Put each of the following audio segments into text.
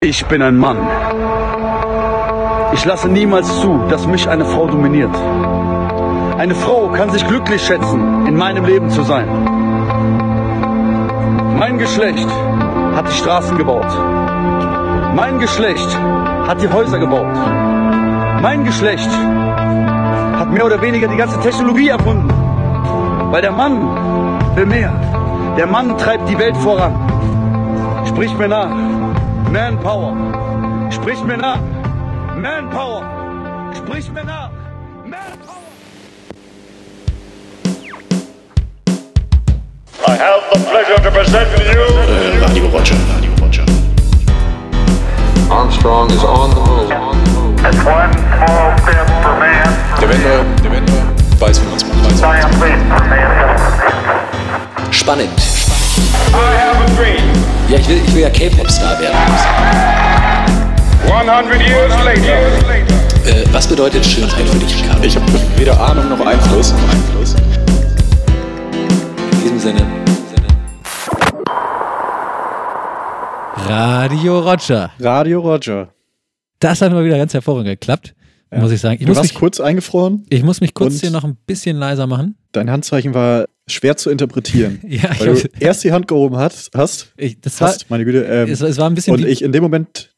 Ich bin ein Mann. Ich lasse niemals zu, dass mich eine Frau dominiert. Eine Frau kann sich glücklich schätzen, in meinem Leben zu sein. Mein Geschlecht hat die Straßen gebaut. Mein Geschlecht hat die Häuser gebaut. Mein Geschlecht hat mehr oder weniger die ganze Technologie erfunden. Weil der Mann will mehr. Der Mann treibt die Welt voran. Sprich mir nach. Manpower. Sprich mir nach. Manpower. Sprich mir nach. Manpower. I have the pleasure to present to you Äh, Radio Roger, Radio Roger. Armstrong is on the move. It's one small step for man, Der Wender, der Wender weiß, wie man es macht. Weiß. Spannend. I have a dream. Ja, ich will, ich will ja K-Pop-Star werden. 100 years later, Äh, was bedeutet Schönheit für dich, Ricardo? Ich habe weder Ahnung noch Einfluss. Einfluss. In diesem Sinne. Radio Roger. Radio Roger. Das hat mal wieder ganz hervorragend geklappt, muss ich sagen. Ich Du muss, warst mich, kurz eingefroren. ich muss mich kurz hier noch ein bisschen leiser machen. Dein Handzeichen war schwer zu interpretieren. Ja, ich weil du erst die Hand gehoben hast, hast, Ich, das war, hast meine Güte. Ähm, es, es war ein bisschen und wie, ich in dem Moment,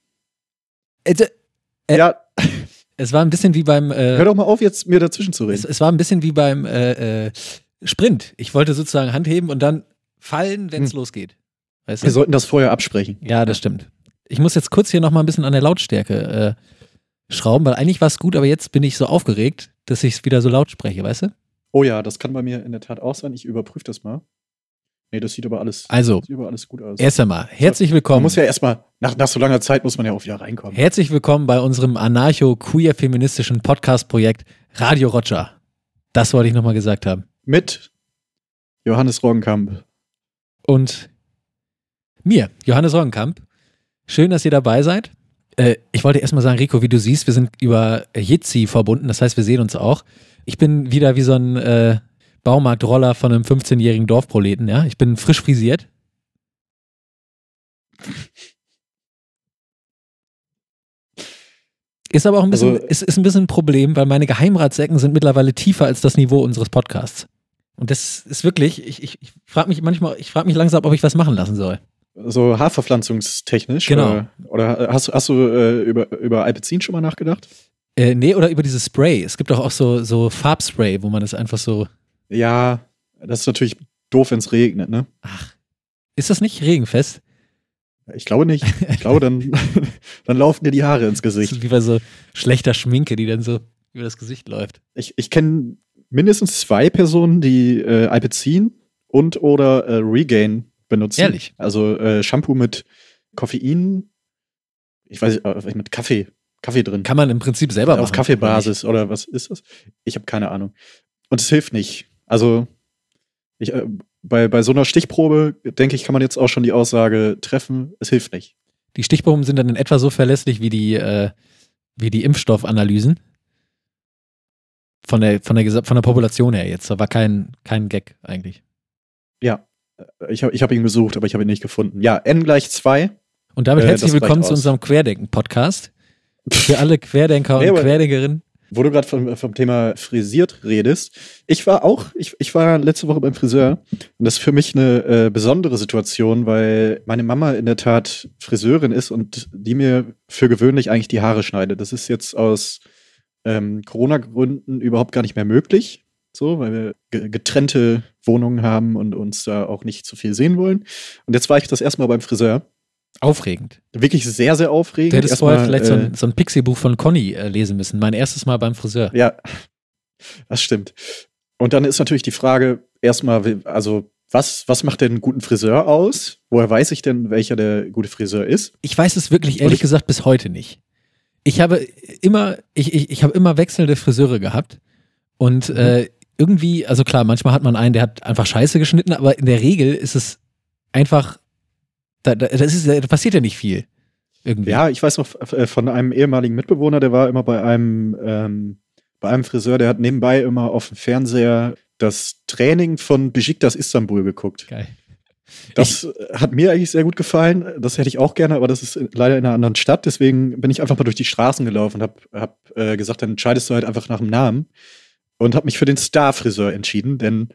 äh, Äh, ja, es war ein bisschen wie beim äh, hör doch mal auf, jetzt mir dazwischen zu es, reden. es war ein bisschen wie beim äh, äh, Sprint. Ich wollte sozusagen Hand heben und dann fallen, wenn es Hm. losgeht. Weißt Wir du? sollten das vorher absprechen. Ja, das stimmt. Ich muss jetzt kurz hier noch mal ein bisschen an der Lautstärke äh, schrauben, weil eigentlich war es gut, aber jetzt bin ich so aufgeregt, dass ich es wieder so laut spreche, weißt du? Oh ja, das kann bei mir in der Tat auch sein. Ich überprüfe das mal. Nee, das sieht aber alles, Also, aber alles gut aus. erst einmal, herzlich man willkommen. muss ja erstmal, nach, nach so langer Zeit muss man ja auch wieder reinkommen. Herzlich willkommen bei unserem anarcho-queer-feministischen Podcast-Projekt Radio Roger. Das wollte ich nochmal gesagt haben. Mit Johannes Roggenkamp. Und mir, Johannes Roggenkamp. Schön, dass ihr dabei seid. Äh, ich wollte erstmal sagen, Rico, wie du siehst, wir sind über Jitsi verbunden, das heißt, wir sehen uns auch. Ich bin wieder wie so ein äh, Baumarktroller von einem 15-jährigen Dorfproleten, ja. Ich bin frisch frisiert. Ist aber auch ein bisschen, Also- ist, ist ein bisschen ein Problem, weil meine Geheimratsecken sind mittlerweile tiefer als das Niveau unseres Podcasts. Und das ist wirklich, ich, ich, ich frage mich manchmal, ich frage mich langsam, ob ich was machen lassen soll. So haarverpflanzungstechnisch. Genau. Oder, oder hast, hast du äh, über, über Alpezin schon mal nachgedacht? Äh, nee, oder über dieses Spray. Es gibt doch auch so, so Farbspray, wo man das einfach so. Ja, das ist natürlich doof, wenn es regnet, ne? Ach. Ist das nicht regenfest? Ich glaube nicht. Ich glaube, dann, dann laufen dir die Haare ins Das Gesicht. ist wie bei so schlechter Schminke, die dann so über das Gesicht läuft. Ich, ich kenne mindestens zwei Personen, die äh, Alpezin und oder äh, Regain benutzen. Ehrlich? Also äh, Shampoo mit Koffein, ich weiß nicht, äh, mit Kaffee, Kaffee drin. Kann man im Prinzip selber machen. Auf Kaffeebasis oder was ist das? Ich habe keine Ahnung. Und es hilft nicht. Also ich, äh, bei, bei so einer Stichprobe, denke ich, kann man jetzt auch schon die Aussage treffen, es hilft nicht. Die Stichproben sind dann in etwa so verlässlich wie die, äh, wie die Impfstoffanalysen. Von der, von, der, von der Population her jetzt. Da war kein, kein Gag eigentlich. Ja, ich habe ich hab ihn gesucht, aber ich habe ihn nicht gefunden. Ja, n gleich 2. Und damit Äh, herzlich das willkommen zu unserem Querdenken-Podcast. Für alle Querdenker und Nee, Querdenkerinnen. Wo du gerade vom, vom Thema frisiert redest. Ich war auch, ich, ich war letzte Woche beim Friseur und das ist für mich eine äh, besondere Situation, weil meine Mama in der Tat Friseurin ist und die mir für gewöhnlich eigentlich die Haare schneidet. Das ist jetzt aus ähm, Corona-Gründen überhaupt gar nicht mehr möglich. So, weil wir ge- getrennte Wohnungen haben und uns da auch nicht zu viel sehen wollen. Und jetzt war ich das erste Mal beim Friseur. Aufregend. Wirklich sehr, sehr aufregend. Du hättest Erstmal, vorher vielleicht so äh, ein, so ein Pixie-Buch von Conny äh, lesen müssen. Mein erstes Mal beim Friseur. Ja, das stimmt. Und dann ist natürlich die Frage, erstmal, also, was, was macht denn einen guten Friseur aus? Woher weiß ich denn, welcher der gute Friseur ist? Ich weiß es wirklich ehrlich ich- gesagt bis heute nicht. Ich habe immer, ich, ich, ich habe immer wechselnde Friseure gehabt. Und äh, irgendwie, also klar, manchmal hat man einen, der hat einfach scheiße geschnitten, aber in der Regel ist es einfach, da, da, das ist, da passiert ja nicht viel. Irgendwie. Ja, ich weiß noch äh, von einem ehemaligen Mitbewohner, der war immer bei einem, ähm, bei einem Friseur, der hat nebenbei immer auf dem Fernseher das Training von Besiktas Istanbul geguckt. Geil. Das hat mir eigentlich sehr gut gefallen. Das hätte ich auch gerne, aber das ist leider in einer anderen Stadt. Deswegen bin ich einfach mal durch die Straßen gelaufen und habe hab, äh, gesagt, dann entscheidest du halt einfach nach dem Namen. Und habe mich für den Star-Friseur entschieden, denn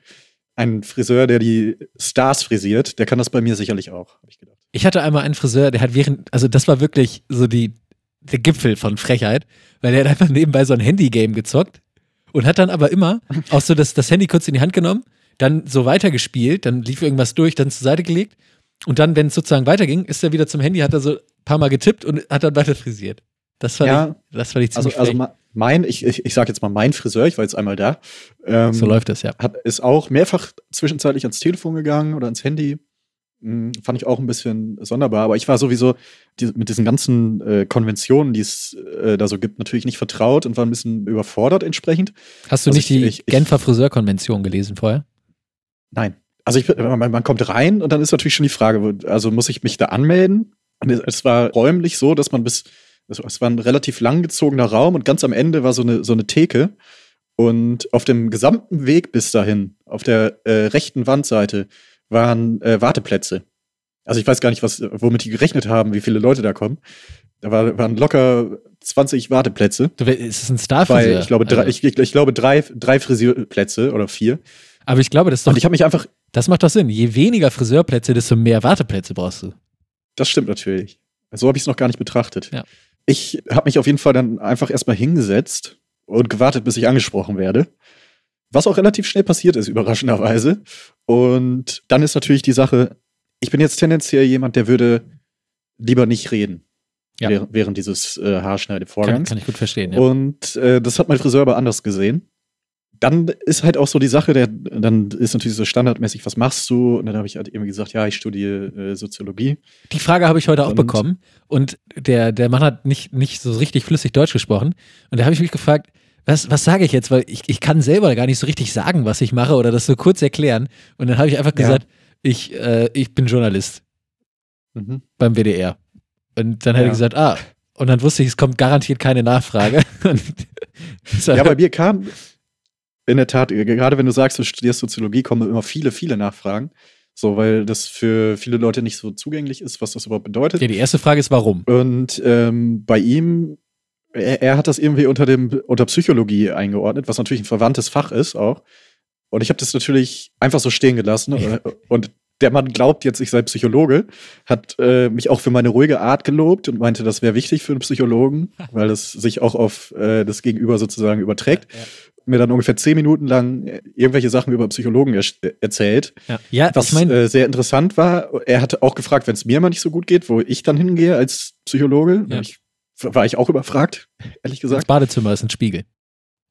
ein Friseur, der die Stars frisiert, der kann das bei mir sicherlich auch, habe ich gedacht. Ich hatte einmal einen Friseur, der hat während, also das war wirklich so die, der Gipfel von Frechheit, weil der hat einfach nebenbei so ein Handy-Game gezockt und hat dann aber immer auch so das, das Handy kurz in die Hand genommen, dann so weitergespielt, dann lief irgendwas durch, dann zur Seite gelegt und dann, wenn es sozusagen weiterging, ist er wieder zum Handy, hat er so ein paar Mal getippt und hat dann weiter frisiert. Das fand, Ja, ich, das fand ich Also, ziemlich also mein, ich, ich, ich sage jetzt mal mein Friseur, ich war jetzt einmal da. Ähm, So läuft das, ja. Hat, ist auch mehrfach zwischenzeitlich ans Telefon gegangen oder ans Handy. Hm, fand ich auch ein bisschen sonderbar. Aber ich war sowieso die, mit diesen ganzen äh, Konventionen, die es äh, da so gibt, natürlich nicht vertraut und war ein bisschen überfordert entsprechend. Hast du also nicht ich- die ich- Genfer Friseurkonvention gelesen vorher? Nein. Also man, man kommt rein und dann ist natürlich schon die Frage, also muss ich mich da anmelden? Und es war räumlich so, dass man bis, es, es war ein relativ langgezogener Raum und ganz am Ende war so eine, so eine Theke. Und auf dem gesamten Weg bis dahin, auf der äh, rechten Wandseite, waren äh, Warteplätze. Also ich weiß gar nicht, was, womit die gerechnet haben, wie viele Leute da kommen. Da war, waren locker 20 Warteplätze. Du, ist es ein Starfriseur? Ich glaube, drei, Also, ich, ich glaube drei, drei Friseurplätze oder vier. aber ich glaube, das, ist doch, Und ich habe mich einfach, das macht doch Sinn. Je weniger Friseurplätze, desto mehr Warteplätze brauchst du. Das stimmt natürlich. So habe ich es noch gar nicht betrachtet. Ja. Ich habe mich auf jeden Fall dann einfach erstmal hingesetzt und gewartet, bis ich angesprochen werde. Was auch relativ schnell passiert ist, überraschenderweise. Und dann ist natürlich die Sache, ich bin jetzt tendenziell jemand, der würde lieber nicht reden. Ja. Während, während dieses äh, Kann, Haarschneidevorgangs. kann ich gut verstehen, ja. Und äh, das hat mein Friseur aber anders gesehen. Dann ist halt auch so die Sache, der, dann ist natürlich so standardmäßig, was machst du? Und dann habe ich halt irgendwie gesagt, ja, ich studiere äh, Soziologie. Die Frage habe ich heute auch Und- bekommen. Und der, der Mann hat nicht, nicht so richtig flüssig Deutsch gesprochen. Und da habe ich mich gefragt, was, was sage ich jetzt? Weil ich, ich kann selber gar nicht so richtig sagen, was ich mache oder das so kurz erklären. Und dann habe ich einfach Ja. gesagt, ich, äh, ich bin Journalist Mhm. beim WDR. Und dann hat Ja. er gesagt, ah. Und dann wusste ich, es kommt garantiert keine Nachfrage. Ja, bei mir kam in der Tat, gerade wenn du sagst, du studierst Soziologie, kommen immer viele, viele Nachfragen. So, weil das für viele Leute nicht so zugänglich ist, was das überhaupt bedeutet. ja, die erste Frage ist, warum? Und ähm, bei ihm, er, er hat das irgendwie unter dem unter Psychologie eingeordnet, was natürlich ein verwandtes Fach ist auch. Und ich habe das natürlich einfach so stehen gelassen. Äh, Und der Mann glaubt jetzt, ich sei Psychologe, hat äh, mich auch für meine ruhige Art gelobt und meinte, das wäre wichtig für einen Psychologen, weil das sich auch auf äh, das Gegenüber sozusagen überträgt. Mir dann ungefähr zehn Minuten lang äh, irgendwelche Sachen über Psychologen er erzählt. Ja, ja Was ich meine, äh, sehr interessant war, er hatte auch gefragt, wenn es mir mal nicht so gut geht, wo ich dann hingehe als Psychologe. Ja. Ich, war ich auch überfragt, ehrlich das gesagt. Badezimmer ist ein Spiegel.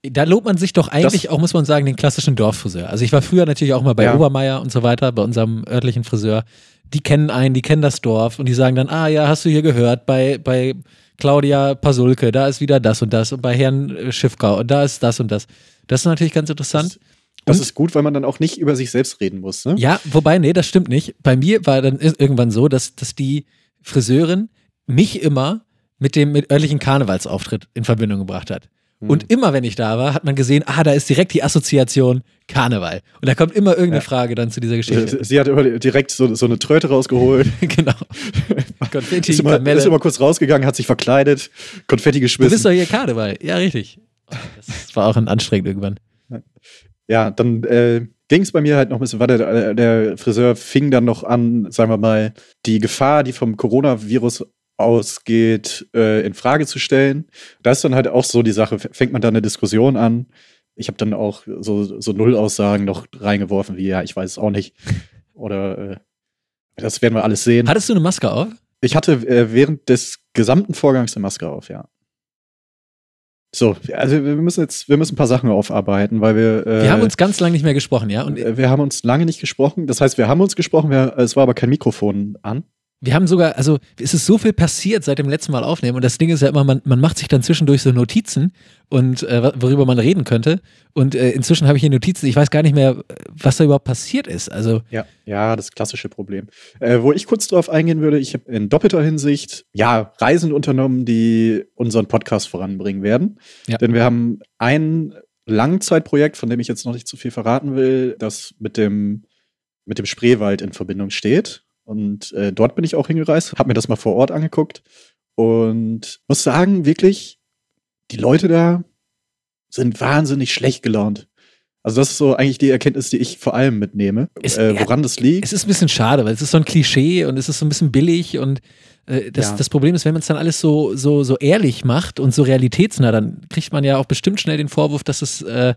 Da lobt man sich doch eigentlich Das- auch, muss man sagen, den klassischen Dorffriseur. Also ich war früher natürlich auch mal bei Ja. Obermeier und so weiter, bei unserem örtlichen Friseur. Die kennen einen, die kennen das Dorf und die sagen dann, ah ja, hast du hier gehört, bei, bei Claudia Pasulke, da ist wieder das und das und bei Herrn äh, Schiffkau und da ist das und das. Das ist natürlich ganz interessant. Das Und- ist gut, weil man dann auch nicht über sich selbst reden muss. Ne? Ja, wobei, nee, das stimmt nicht. Bei mir war dann ir- irgendwann so, dass, dass die Friseurin mich immer mit dem mit örtlichen Karnevalsauftritt in Verbindung gebracht hat. Hm. Und immer, wenn ich da war, hat man gesehen, ah, da ist direkt die Assoziation Karneval. Und da kommt immer irgendeine Ja. Frage dann zu dieser Sie, Geschichte. sie hat immer direkt so, so eine Tröte rausgeholt, genau. Konfetti, ist immer, Kamelle. ist immer kurz rausgegangen, hat sich verkleidet, Konfetti Du bist geschmissen. doch hier Karneval. Ja, richtig. Das war auch ein anstrengend irgendwann. Ja, dann äh, ging es bei mir halt noch ein bisschen weiter. Der, der Friseur fing dann noch an, sagen wir mal, die Gefahr, die vom Coronavirus ausgeht, äh, in Frage zu stellen. Da ist dann halt auch so die Sache, fängt man da eine Diskussion an. Ich habe dann auch so, so Nullaussagen noch reingeworfen, wie ja, ich weiß es auch nicht. Oder äh, das werden wir alles sehen. Hattest du eine Maske auf? Ich hatte äh, während des gesamten Vorgangs eine Maske auf, ja. So, also wir müssen jetzt, wir müssen ein paar Sachen aufarbeiten, weil wir. Äh, Wir haben uns ganz lange nicht mehr gesprochen, ja? Und äh, wir haben uns lange nicht gesprochen. Das heißt, wir haben uns gesprochen, wir, es war aber kein Mikrofon an. Wir haben sogar, also es ist so viel passiert seit dem letzten Mal aufnehmen und das Ding ist ja immer, man, man macht sich dann zwischendurch so Notizen und äh, worüber man reden könnte und äh, inzwischen habe ich hier Notizen, ich weiß gar nicht mehr, was da überhaupt passiert ist. Also Ja, ja, das klassische Problem. Äh, wo ich kurz drauf eingehen würde, ich habe in doppelter Hinsicht, ja, Reisen unternommen, die unseren Podcast voranbringen werden. Ja. Denn wir haben ein Langzeitprojekt, von dem ich jetzt noch nicht zu viel verraten will, das mit dem mit dem Spreewald in Verbindung steht. Und äh, dort bin ich auch hingereist, habe mir das mal vor Ort angeguckt und muss sagen, wirklich, die Leute da sind wahnsinnig schlecht gelaunt. Also das ist so eigentlich die Erkenntnis, die ich vor allem mitnehme, Es- äh, ja, woran das liegt. Es ist ein bisschen schade, weil es ist so ein Klischee und es ist so ein bisschen billig und äh, das, Ja. das Problem ist, wenn man es dann alles so, so, so ehrlich macht und so realitätsnah, dann kriegt man ja auch bestimmt schnell den Vorwurf, dass es, äh,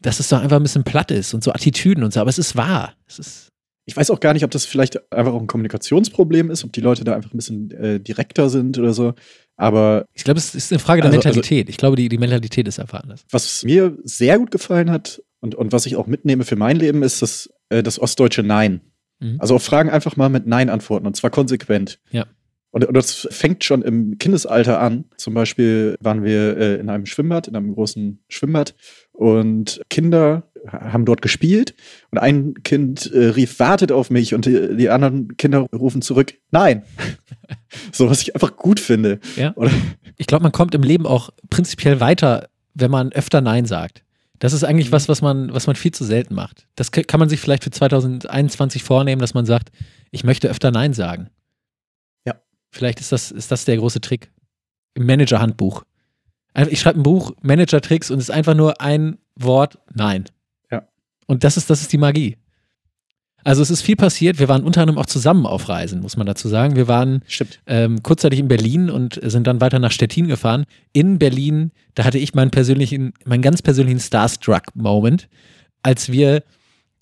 dass es doch einfach ein bisschen platt ist und so Attitüden und so. Aber es ist wahr. Es ist, Ich weiß auch gar nicht, ob das vielleicht einfach auch ein Kommunikationsproblem ist, ob die Leute da einfach ein bisschen äh, direkter sind oder so. Aber ich glaube, es ist eine Frage der Also- also- Mentalität. ich glaube, die, die Mentalität ist einfach anders. was mir sehr gut gefallen hat und, und was ich auch mitnehme für mein Leben, ist das, äh, das ostdeutsche Nein. Mhm. Also auf Fragen einfach mal mit Nein antworten und zwar konsequent. Ja. Und, und das fängt schon im Kindesalter an. Zum Beispiel waren wir äh, in einem Schwimmbad, in einem großen Schwimmbad und Kinder haben dort gespielt und ein Kind äh, rief, wartet auf mich und die, die anderen Kinder rufen zurück, nein. so, was ich einfach gut finde. Ja. Oder, Ich glaube, man kommt im Leben auch prinzipiell weiter, wenn man öfter Nein sagt. Das ist Mhm. eigentlich was, was man, was man viel zu selten macht. Das kann man sich vielleicht für 2021 vornehmen, dass man sagt, ich möchte öfter Nein sagen. Ja. Vielleicht ist das, ist das der große Trick. Im Manager-Handbuch. Ich schreibe ein Buch, Manager-Tricks, und es ist einfach nur ein Wort Nein. Und das ist, das ist die Magie. Also es ist viel passiert. Wir waren unter anderem auch zusammen auf Reisen, muss man dazu sagen. Wir waren ähm, kurzzeitig in Berlin und sind dann weiter nach Stettin gefahren. In Berlin, da hatte ich meinen persönlichen, meinen ganz persönlichen Starstruck-Moment, als wir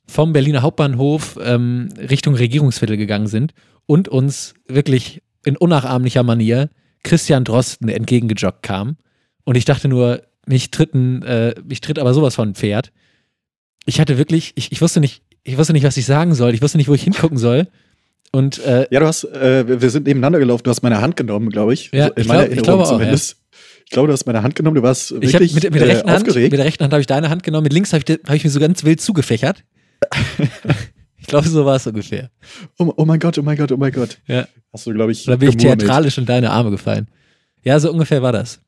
vom Berliner Hauptbahnhof ähm, Richtung Regierungsviertel gegangen sind und uns wirklich in unnachahmlicher Manier Christian Drosten entgegengejoggt kam. Und ich dachte nur, mich tritt, ein, äh, mich tritt aber sowas von ein Pferd. Ich hatte wirklich, ich, ich wusste nicht, ich wusste nicht, was ich sagen soll. Ich wusste nicht, wo ich hingucken soll. Und äh, Ja, du hast, äh, wir- sind nebeneinander gelaufen, du hast meine Hand genommen, glaube ich. Ja, So in ich meiner glaub- ich glaube auch, zumindest. Ich glaube, du hast meine Hand genommen, du warst Ich wirklich mit, mit, der äh, rechten Hand, mit aufgeregt. der rechten Hand habe ich deine Hand genommen, mit links habe ich, hab ich mir so ganz wild zugefächert. ich glaube, so war es ungefähr. oh, oh mein Gott, oh mein Gott, oh mein Gott. Ja. Hast du, glaube ich, Da bin ich theatralisch in deine Arme gefallen. Ja, so ungefähr war das.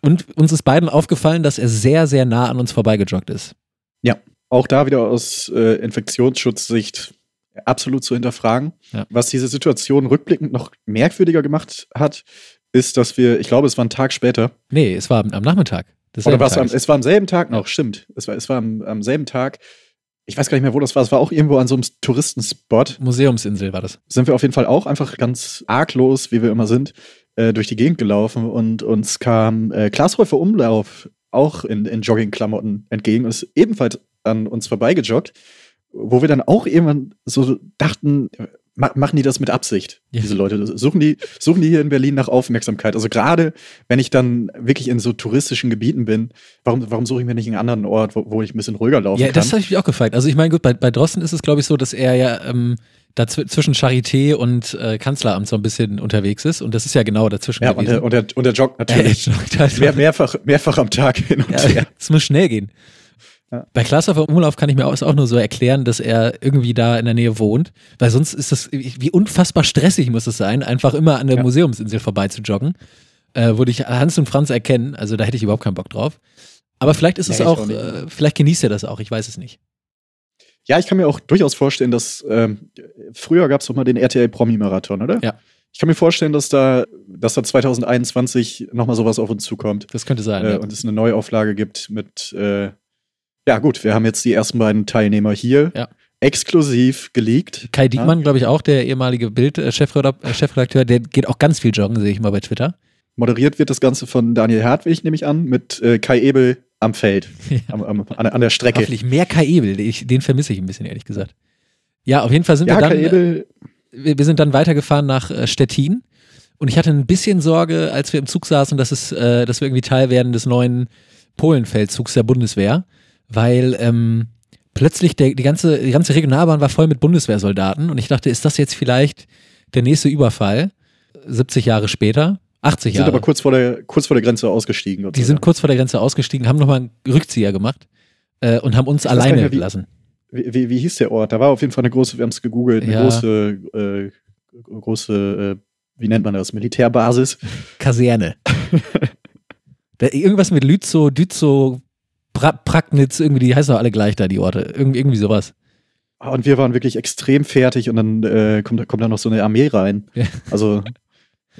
Und uns ist beiden aufgefallen, dass er sehr, sehr nah an uns vorbeigejoggt ist. Auch da wieder aus äh, Infektionsschutzsicht absolut zu hinterfragen. Ja. Was diese Situation rückblickend noch merkwürdiger gemacht hat, ist, dass wir, ich glaube, es war ein Tag später, Nee, es war am, Nachmittag. Oder war es, am, es war am selben Tag noch, stimmt. Es war, es war am, am selben Tag. Ich weiß gar nicht mehr, wo das war. Es war auch irgendwo an so einem Touristenspot. Museumsinsel war das. Sind wir auf jeden Fall auch einfach ganz arglos, wie wir immer sind, äh, durch die Gegend gelaufen und uns kam äh, Klaas Umlauf auch in, in Joggingklamotten entgegen und ist ebenfalls an uns vorbeigejoggt, wo wir dann auch irgendwann so dachten, ma machen die das mit Absicht, Ja. diese Leute? Suchen die, suchen die hier in Berlin nach Aufmerksamkeit? Also gerade, wenn ich dann wirklich in so touristischen Gebieten bin, warum, warum suche ich mir nicht einen anderen Ort, wo, wo ich ein bisschen ruhiger laufen Ja, kann? das habe ich mich auch gefragt. Also ich meine, gut, bei, bei Drosten ist es, glaube ich, so, dass er ja ähm, zwischen Charité und äh, Kanzleramt so ein bisschen unterwegs ist. Und das ist ja genau dazwischen ja, und der, und, der, und der joggt Ja, natürlich. er joggt halt Mehr, mehrfach, mehrfach am Tag hin und Ja, her. es muss schnell gehen. Ja. Bei Klaas auf dem Umlauf kann ich mir auch, nur so erklären, dass er irgendwie da in der Nähe wohnt, weil sonst ist das, wie unfassbar stressig muss es sein, einfach immer an der Ja. Museumsinsel vorbei zu joggen. Äh, würde ich Hans und Franz erkennen, also da hätte ich überhaupt keinen Bock drauf. Aber vielleicht ist Nee, es auch, auch äh, vielleicht genießt er das auch, ich weiß es nicht. Ja, ich kann mir auch durchaus vorstellen, dass ähm, früher gab es doch mal den RTL Promi-Marathon, oder? Ja. Ich kann mir vorstellen, dass da, dass da 2021 nochmal sowas auf uns zukommt. Das könnte sein. äh, ja. und es eine Neuauflage gibt mit, äh, ja gut, wir haben jetzt die ersten beiden Teilnehmer hier Ja. exklusiv geleakt. Kai Diekmann, glaube ich, auch, der ehemalige Bild-Chefredakteur, der geht auch ganz viel joggen, sehe ich mal bei Twitter. Moderiert wird das Ganze von Daniel Hartwig, nehme ich an, mit äh, Kai Ebel am Feld, Ja. am, am, an, an der Strecke. Hoffentlich mehr Kai Ebel, den, ich- den vermisse ich ein bisschen, ehrlich gesagt. Ja, auf jeden Fall sind Ja, wir dann. Kai Ebel, wir, wir sind dann weitergefahren nach äh, Stettin und ich hatte ein bisschen Sorge, als wir im Zug saßen, dass, es, äh, dass wir irgendwie Teil werden des neuen Polenfeldzugs der Bundeswehr, weil ähm, plötzlich der, die, ganze, die ganze Regionalbahn war voll mit Bundeswehrsoldaten und ich dachte, ist das jetzt vielleicht der nächste Überfall? 70 Jahre später, 80 sind Jahre. aber kurz vor der, kurz vor der Grenze ausgestiegen. die sind kurz vor der Grenze ausgestiegen, haben nochmal einen Rückzieher gemacht äh, und haben uns alleine mehr, wie- gelassen. wie, wie, wie hieß der Ort? Da war auf jeden Fall eine große, wir haben es gegoogelt, eine Ja. große, äh, große, äh, wie nennt man das, Militärbasis. Kaserne. da, irgendwas mit Lützow, Dützow, pra Pragnitz, irgendwie, die heißen doch alle gleich da, die Orte. Irgendwie, irgendwie sowas. Und wir waren wirklich extrem fertig und dann äh, kommt, kommt da noch so eine Armee rein. Ja. Also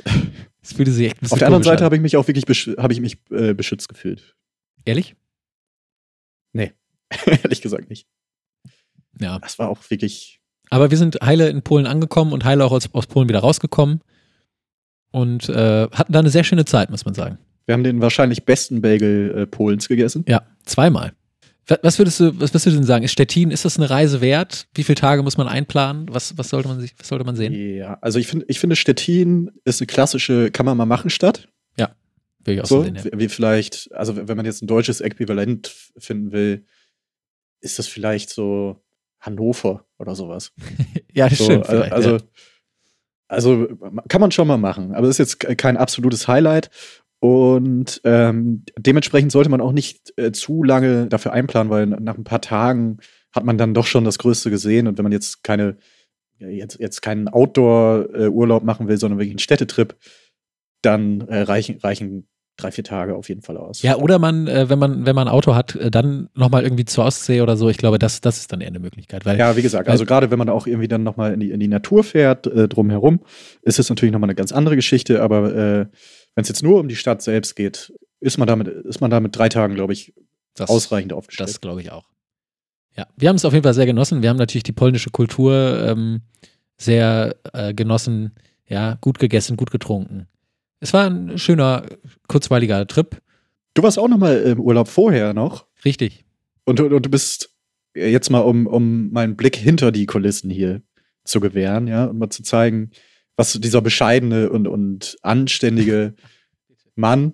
Es fühlte sich echt auf der anderen Seite habe ich mich auch wirklich besch ich mich äh, beschützt gefühlt. Ehrlich? Ehrlich gesagt nicht. Ja. Das war auch wirklich. Aber wir sind heile in Polen angekommen und heile auch aus, aus Polen wieder rausgekommen. Und äh, hatten da eine sehr schöne Zeit, muss man sagen. Wir haben den wahrscheinlich besten Bagel äh, Polens gegessen. Ja, zweimal. Wa- Was würdest du, was würdest du denn sagen? Ist Stettin, ist das eine Reise wert? Wie viele Tage muss man einplanen? Was, was sollte man sich, was sollte man sehen? Ja, also ich finde, ich finde Stettin ist eine klassische kann man mal machen Stadt. Will ich auch so sehen, ja. wie vielleicht, also wenn man jetzt ein deutsches Äquivalent finden will, ist das vielleicht so Hannover oder sowas. Ja, das So, stimmt. also, also, ja. also kann man schon mal machen, aber ist jetzt ke- kein absolutes Highlight. Und ähm, dementsprechend sollte man auch nicht äh, zu lange dafür einplanen, weil nach ein paar Tagen hat man dann doch schon das Größte gesehen. Und wenn man jetzt keine, jetzt, jetzt keinen Outdoor-Urlaub machen will, sondern wirklich einen Städtetrip, dann äh, reichen, reichen drei, vier Tage auf jeden Fall aus. Ja, oder man, äh, wenn man, wenn man ein Auto hat, äh, dann nochmal irgendwie zur Ostsee oder so. Ich glaube, das, das ist dann eher eine Möglichkeit. Weil Ja, wie gesagt, also gerade wenn man auch irgendwie dann nochmal in die, in die Natur fährt, äh, drumherum, ist es natürlich nochmal eine ganz andere Geschichte, aber äh, wenn es jetzt nur um die Stadt selbst geht, ist man damit, ist man da mit drei Tagen, glaube ich, das, ausreichend aufgestellt. Das glaube ich auch. Ja, wir haben es auf jeden Fall sehr genossen. Wir haben natürlich die polnische Kultur ähm, sehr äh, genossen. Ja, gut gegessen, gut getrunken. Es war ein schöner, kurzweiliger Trip. du warst auch nochmal im Urlaub vorher noch Richtig. und, du- und du bist jetzt mal, um, um meinen Blick hinter die Kulissen hier zu gewähren, ja, und mal zu zeigen, was dieser bescheidene und, und anständige Mann,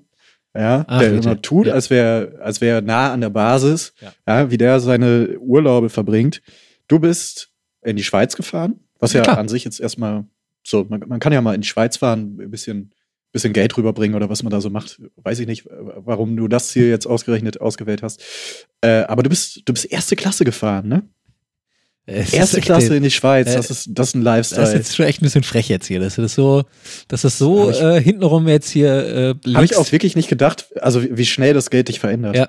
ja, Ach, der immer tut, Ja. als wäre als wär nah an der Basis, Ja. ja. wie der seine Urlaube verbringt. Du bist in die Schweiz gefahren, was Ja, ja, an sich jetzt erstmal so, man, man kann ja mal in die Schweiz fahren, ein bisschen, bisschen Geld rüberbringen oder was man da so macht. Weiß ich nicht, warum du das hier jetzt ausgerechnet ausgewählt hast. Äh, aber du bist, du bist erste Klasse gefahren, ne? Es Erste Klasse in die Schweiz, äh, das ist, das ist ein Das ist Lifestyle. jetzt schon echt ein bisschen frech jetzt hier. Das ist so, dass das so ich- äh, hintenrum jetzt hier äh, Habe ich auch wirklich nicht gedacht, also wie, schnell das Geld dich verändert. Ja.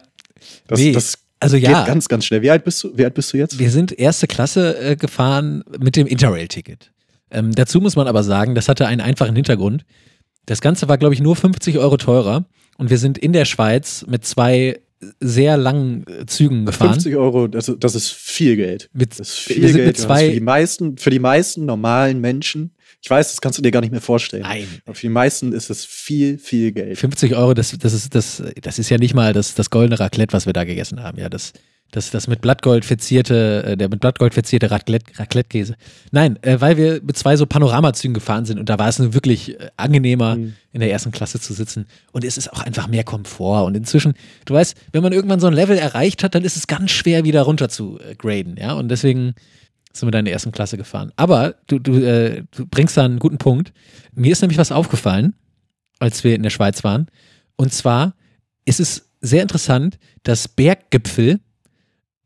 Das, Nee, das Also geht ja, ganz, ganz schnell. Wie alt bist du, wie alt bist du jetzt? wir sind erste Klasse äh, gefahren mit dem Interrail-Ticket. Ähm, dazu muss man aber sagen, das hatte einen einfachen Hintergrund. Das Ganze war, glaube ich, nur 50 Euro teurer und wir sind in der Schweiz mit zwei sehr langen äh, Zügen gefahren. 50 Euro, das, das ist viel Geld. Mit, Das ist wir viel sind Geld. mit zwei. für, die meisten, für die meisten normalen Menschen, ich weiß, das kannst du dir gar nicht mehr vorstellen. Nein, Aber für die meisten ist es viel, viel Geld. 50 Euro, das, das, ist, das, das ist ja nicht mal das, das goldene Raclette, was wir da gegessen haben. Ja, das, das, das mit Blattgold verzierte, äh, der mit Blattgold verzierte Raclette, Raclette-Käse. Nein, äh, weil wir mit zwei so Panoramazügen gefahren sind und da war es nun wirklich äh, angenehmer, Mhm. in der ersten Klasse zu sitzen. Und es ist auch einfach mehr Komfort. Und inzwischen, du weißt, wenn man irgendwann so ein Level erreicht hat, dann ist es ganz schwer, wieder runter zu äh, graden. Ja, und deswegen sind wir da in der ersten Klasse gefahren. Aber du, du, äh, du bringst da einen guten Punkt. Mir ist nämlich was aufgefallen, als wir in der Schweiz waren. Und zwar ist es sehr interessant, dass Berggipfel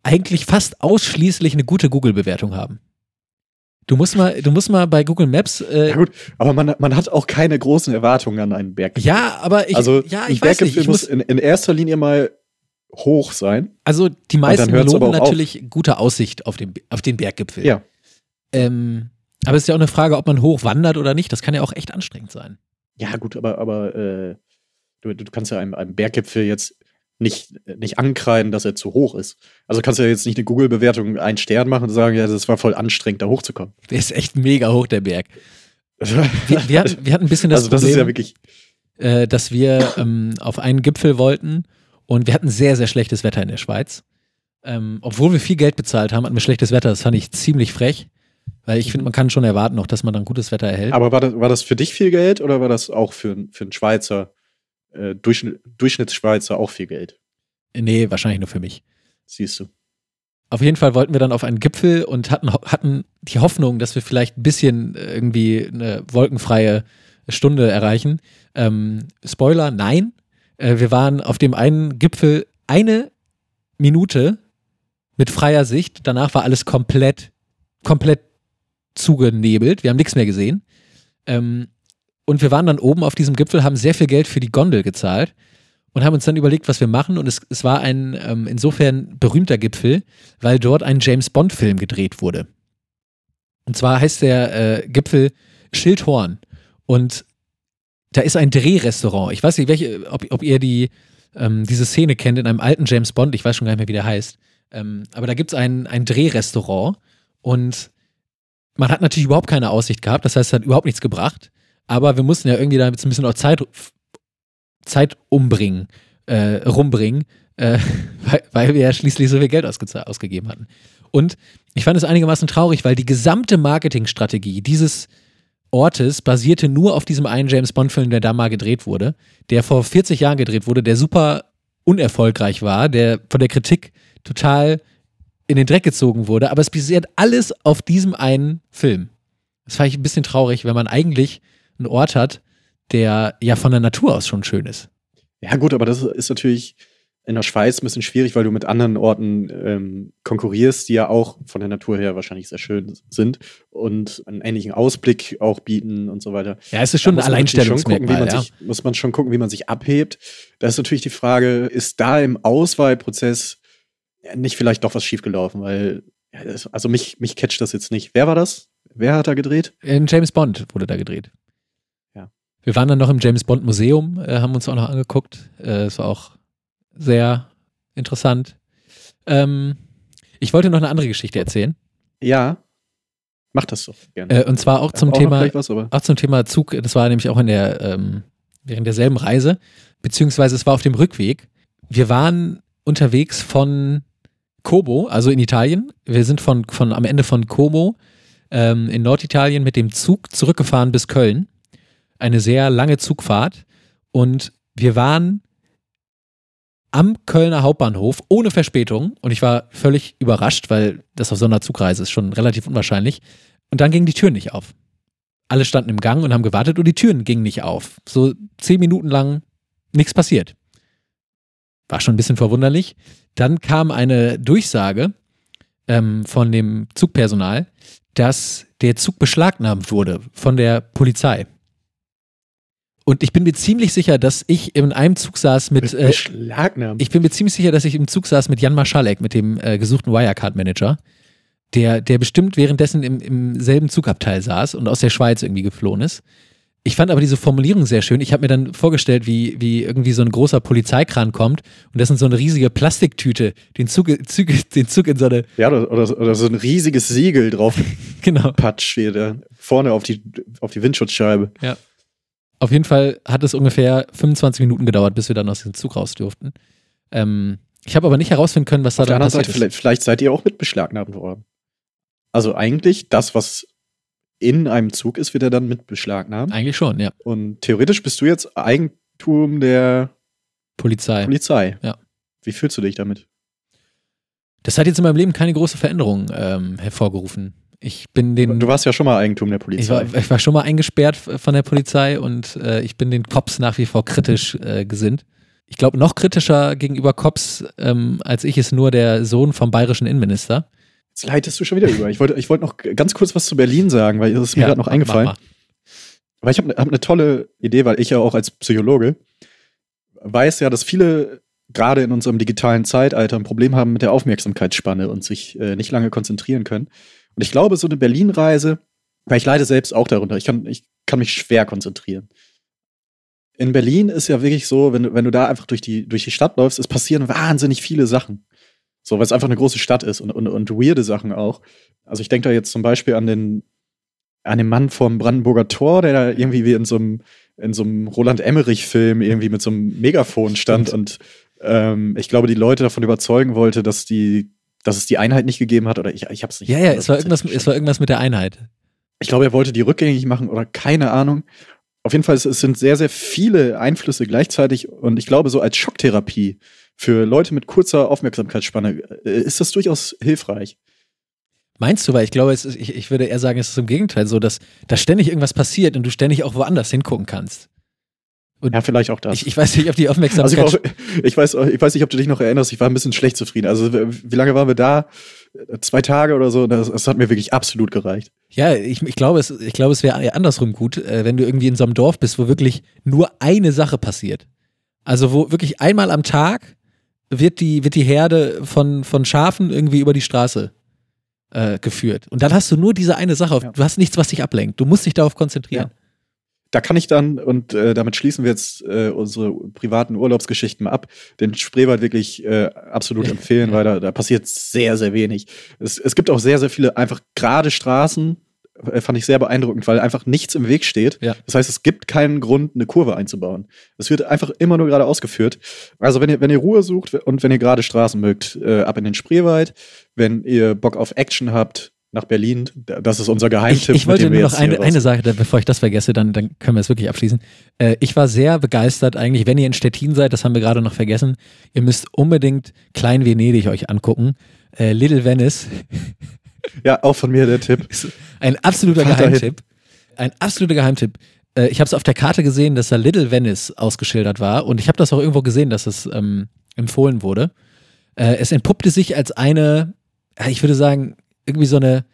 eigentlich fast ausschließlich eine gute Google-Bewertung haben. Du musst mal, du musst mal bei Google Maps. Äh, Ja gut, aber man, man hat auch keine großen Erwartungen an einen Berg. ja, aber ich, also ja, ein ich nicht. Berggipfel Ich muss in, in erster Linie mal hoch sein. also die meisten loben auch auf. natürlich gute Aussicht auf den, auf den Berggipfel. Ja. Ähm, aber es ist ja auch eine Frage, ob man hoch wandert oder nicht. Das kann ja auch echt anstrengend sein. Ja, gut, aber, aber äh, du, du kannst ja einem, einem Berggipfel jetzt nicht, nicht ankreiden, dass er zu hoch ist. Also kannst du ja jetzt nicht eine Google-Bewertung einen Stern machen und sagen, ja, das war voll anstrengend, da hochzukommen. Der ist echt mega hoch, der Berg. Wir, wir, hatten, wir hatten ein bisschen das also das Problem. ist ja wirklich, äh, dass wir ähm, auf einen Gipfel wollten und wir hatten sehr, sehr schlechtes Wetter in der Schweiz. Ähm, obwohl wir viel Geld bezahlt haben, hatten wir schlechtes Wetter. Das fand ich ziemlich frech, weil ich finde, man kann schon erwarten, auch, dass man dann gutes Wetter erhält. aber war das, war das für dich viel Geld oder war das auch für, für einen Schweizer, äh, Durchschnitt, Durchschnittsschweizer auch viel Geld? nee, wahrscheinlich nur für mich. Siehst du. Auf jeden Fall wollten wir dann auf einen Gipfel und hatten, hatten die Hoffnung, dass wir vielleicht ein bisschen äh, irgendwie eine wolkenfreie Stunde erreichen. Ähm, Spoiler, nein. Äh, wir waren auf dem einen Gipfel eine Minute mit freier Sicht. Danach war alles komplett, komplett zugenebelt. Wir haben nichts mehr gesehen. Ähm, und wir waren dann oben auf diesem Gipfel, haben sehr viel Geld für die Gondel gezahlt. und haben uns dann überlegt, was wir machen. Und es, es war ein ähm, insofern berühmter Gipfel, weil dort ein James Bond-Film gedreht wurde. Und zwar heißt der äh, Gipfel Schildhorn. Und da ist ein Drehrestaurant. Ich weiß nicht, welche, ob, ob ihr die, ähm, diese Szene kennt in einem alten James Bond. Ich weiß schon gar nicht mehr, wie der heißt. Ähm, aber da gibt es ein, ein Drehrestaurant und man hat natürlich überhaupt keine Aussicht gehabt. Das heißt, es hat überhaupt nichts gebracht. Aber wir mussten ja irgendwie da jetzt ein bisschen auch Zeit, Zeit umbringen, äh, rumbringen, äh, weil, weil wir ja schließlich so viel Geld ausge ausgegeben hatten. Und ich fand es einigermaßen traurig, weil die gesamte Marketingstrategie dieses Ortes basierte nur auf diesem einen James Bond-Film, der da mal gedreht wurde, der vor 40 Jahren gedreht wurde, der super unerfolgreich war, der von der Kritik total in den Dreck gezogen wurde, aber es basiert alles auf diesem einen Film. Das fand ich ein bisschen traurig, wenn man eigentlich einen Ort hat, der ja von der Natur aus schon schön ist. Ja, gut, aber das ist natürlich in der Schweiz ein bisschen schwierig, weil du mit anderen Orten ähm, konkurrierst, die ja auch von der Natur her wahrscheinlich sehr schön sind und einen ähnlichen Ausblick auch bieten und so weiter. Ja, es ist schon ein muss man natürlich schon gucken, wie Alleinstellungsmerkmal. man Ja. sich, muss man schon gucken, wie man sich abhebt. Da ist natürlich die Frage, ist da im Auswahlprozess nicht vielleicht doch was schiefgelaufen? Weil, also mich, mich catcht das jetzt nicht. Wer war das? Wer hat da gedreht? In James Bond wurde da gedreht. Wir waren dann noch im James Bond Museum, äh, haben uns auch noch angeguckt. Äh, Es war auch sehr interessant. Ähm, ich wollte noch eine andere Geschichte erzählen. Ja, mach das so gerne. Äh, und zwar auch zum Hab noch Thema, was, auch zum Thema Zug. Das war nämlich auch in der, ähm, während derselben Reise, beziehungsweise es war auf dem Rückweg. Wir waren unterwegs von Como, also in Italien. Wir sind von, von am Ende von Como ähm, in Norditalien mit dem Zug zurückgefahren bis Köln. Eine sehr lange Zugfahrt. Und wir waren am Kölner Hauptbahnhof ohne Verspätung. Und ich war völlig überrascht, weil das auf so einer Zugreise ist schon relativ unwahrscheinlich. Und dann gingen die Türen nicht auf. Alle standen im Gang und haben gewartet und die Türen gingen nicht auf. So zehn Minuten lang nichts passiert. War schon ein bisschen verwunderlich. Dann kam eine Durchsage ähm, von dem Zugpersonal, dass der Zug beschlagnahmt wurde von der Polizei. Und ich bin mir ziemlich sicher, dass ich in einem Zug saß mit. Äh, ich bin mir ziemlich sicher, dass ich im Zug saß mit Jan Marschalek, mit dem äh, gesuchten Wirecard-Manager, der, der bestimmt währenddessen im, im selben Zugabteil saß und aus der Schweiz irgendwie geflohen ist. Ich fand aber diese Formulierung sehr schön. Ich habe mir dann vorgestellt, wie, wie irgendwie so ein großer Polizeikran kommt und das sind so eine riesige Plastiktüte, den Zug, Zug, den Zug in so eine, Ja, oder, oder, oder so ein riesiges Siegel drauf genau. patsch wieder vorne auf die, auf die Windschutzscheibe. Auf jeden Fall hat es ungefähr 25 Minuten gedauert, bis wir dann aus diesem Zug raus durften. Ähm, ich habe aber nicht herausfinden können, was da dann passiert Seite, ist. vielleicht, vielleicht seid ihr auch mit beschlagnahmt worden. Also eigentlich, das, was in einem Zug ist, wird er dann mit beschlagnahmt. Eigentlich schon, ja. Und theoretisch bist du jetzt Eigentum der Polizei. Polizei. Ja. Wie fühlst du dich damit? Das hat jetzt in meinem Leben keine große Veränderung ähm, hervorgerufen. Ich bin den. Du warst ja schon mal Eigentum der ich, Polizei. war, ich war schon mal eingesperrt von der Polizei und äh, ich bin den Cops nach wie vor kritisch äh, gesinnt. Ich glaube, noch kritischer gegenüber Cops, ähm, als ich ist nur der Sohn vom bayerischen Innenminister. Jetzt leitest du schon wieder über. Ich wollte ich wollte noch ganz kurz was zu Berlin sagen, weil das ist mir Ja, gerade noch eingefallen. Aber ich habe ne, hab eine tolle Idee, weil ich ja auch als Psychologe weiß ja, dass viele gerade in unserem digitalen Zeitalter ein Problem haben mit der Aufmerksamkeitsspanne und sich äh, nicht lange konzentrieren können. Und ich glaube, so eine Berlin-Reise, weil ich leide selbst auch darunter, ich kann, ich kann mich schwer konzentrieren. In Berlin ist ja wirklich so, wenn, du- wenn du da einfach durch die, durch die Stadt läufst, es passieren wahnsinnig viele Sachen. So, weil es einfach eine große Stadt ist und, und, und weirde Sachen auch. Also ich denke da jetzt zum Beispiel an den, an den Mann vom Brandenburger Tor, der da irgendwie wie in so einem, in so einem Roland Emmerich-Film irgendwie mit so einem Megafon stand und ähm, ich glaube, die Leute davon überzeugen wollte, dass die, dass es die Einheit nicht gegeben hat oder ich, ich hab's nicht. Ja, ja, es war, irgendwas, es war irgendwas mit der Einheit. ich glaube, er wollte die rückgängig machen oder keine Ahnung. Auf jeden Fall, es, es sind sehr, sehr viele Einflüsse gleichzeitig und ich glaube, so als Schocktherapie für Leute mit kurzer Aufmerksamkeitsspanne äh, ist das durchaus hilfreich. Meinst du, weil ich glaube, es ist, ich, ich würde eher sagen, es ist im Gegenteil so, dass da ständig irgendwas passiert und du ständig auch woanders hingucken kannst. Ja, vielleicht auch das. Ich, ich weiß nicht, ob die also Aufmerksamkeit. ich, war, ich, weiß, ich weiß nicht, ob du dich noch erinnerst, ich war ein bisschen schlecht zufrieden. Also wie lange waren wir da? Zwei Tage oder so. Das, das hat mir wirklich absolut gereicht. Ja, ich, ich glaube, es, ich glaube, es wäre andersrum gut, äh, wenn du irgendwie in so einem Dorf bist, wo wirklich nur eine Sache passiert. Also wo wirklich einmal am Tag wird die, wird die Herde von, von Schafen irgendwie über die Straße äh, geführt. Und dann hast du nur diese eine Sache. Auf, Ja. Du hast nichts, was dich ablenkt. Du musst dich darauf konzentrieren. Da kann ich dann, und äh, damit schließen wir jetzt äh, unsere privaten Urlaubsgeschichten mal ab, den Spreewald wirklich äh, absolut empfehlen, weil da, da passiert sehr, sehr wenig. Es, es gibt auch sehr, sehr viele einfach gerade Straßen, äh, fand ich sehr beeindruckend, weil einfach nichts im Weg steht. Ja. Das heißt, es gibt keinen Grund, eine Kurve einzubauen. Es wird einfach immer nur gerade ausgeführt. Also wenn ihr, wenn ihr Ruhe sucht und wenn ihr gerade Straßen mögt, äh, ab in den Spreewald. Wenn ihr Bock auf Action habt, nach Berlin. Das ist unser Ich, Geheimtipp. ich mit wollte nur noch eine, eine Sache, bevor ich das vergesse, dann, dann können wir es wirklich abschließen. Äh, ich war sehr begeistert eigentlich, wenn ihr in Stettin seid, das haben wir gerade noch vergessen, ihr müsst unbedingt Klein Venedig euch angucken. Äh, Little Venice Ja, auch von mir der Tipp. ein absoluter dahin. Geheimtipp. Ein absoluter Geheimtipp. Äh, ich habe es auf der Karte gesehen, dass da Little Venice ausgeschildert war und ich habe das auch irgendwo gesehen, dass es ähm, empfohlen wurde. Äh, es entpuppte sich als eine, ich würde sagen, irgendwie so eine,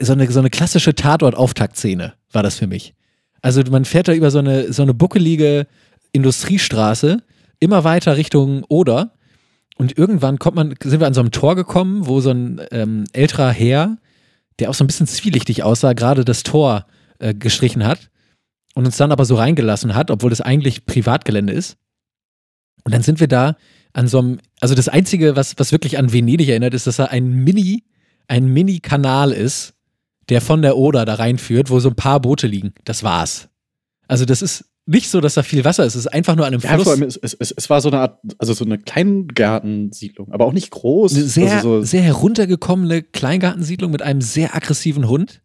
so eine, so eine klassische Tatort-Auftaktszene war das für mich. Also man fährt da über so eine, so eine buckelige Industriestraße immer weiter Richtung Oder und irgendwann kommt man, sind wir an so einem Tor gekommen, wo so ein ähm, älterer Herr, der auch so ein bisschen zwielichtig aussah, gerade das Tor äh, gestrichen hat und uns dann aber so reingelassen hat, obwohl das eigentlich Privatgelände ist. Und dann sind wir da an so einem, also das Einzige, was, was wirklich an Venedig erinnert, ist, dass da ein Mini, ein Mini-Kanal ist, der von der Oder da reinführt, wo so ein paar Boote liegen. Das war's. Also das ist nicht so, dass da viel Wasser ist. Es ist einfach nur an einem Ja, Fluss. vor allem, es, es, es, war so eine Art, also so eine Kleingartensiedlung, aber auch nicht groß. Eine sehr, also so, sehr heruntergekommene Kleingartensiedlung mit einem sehr aggressiven Hund,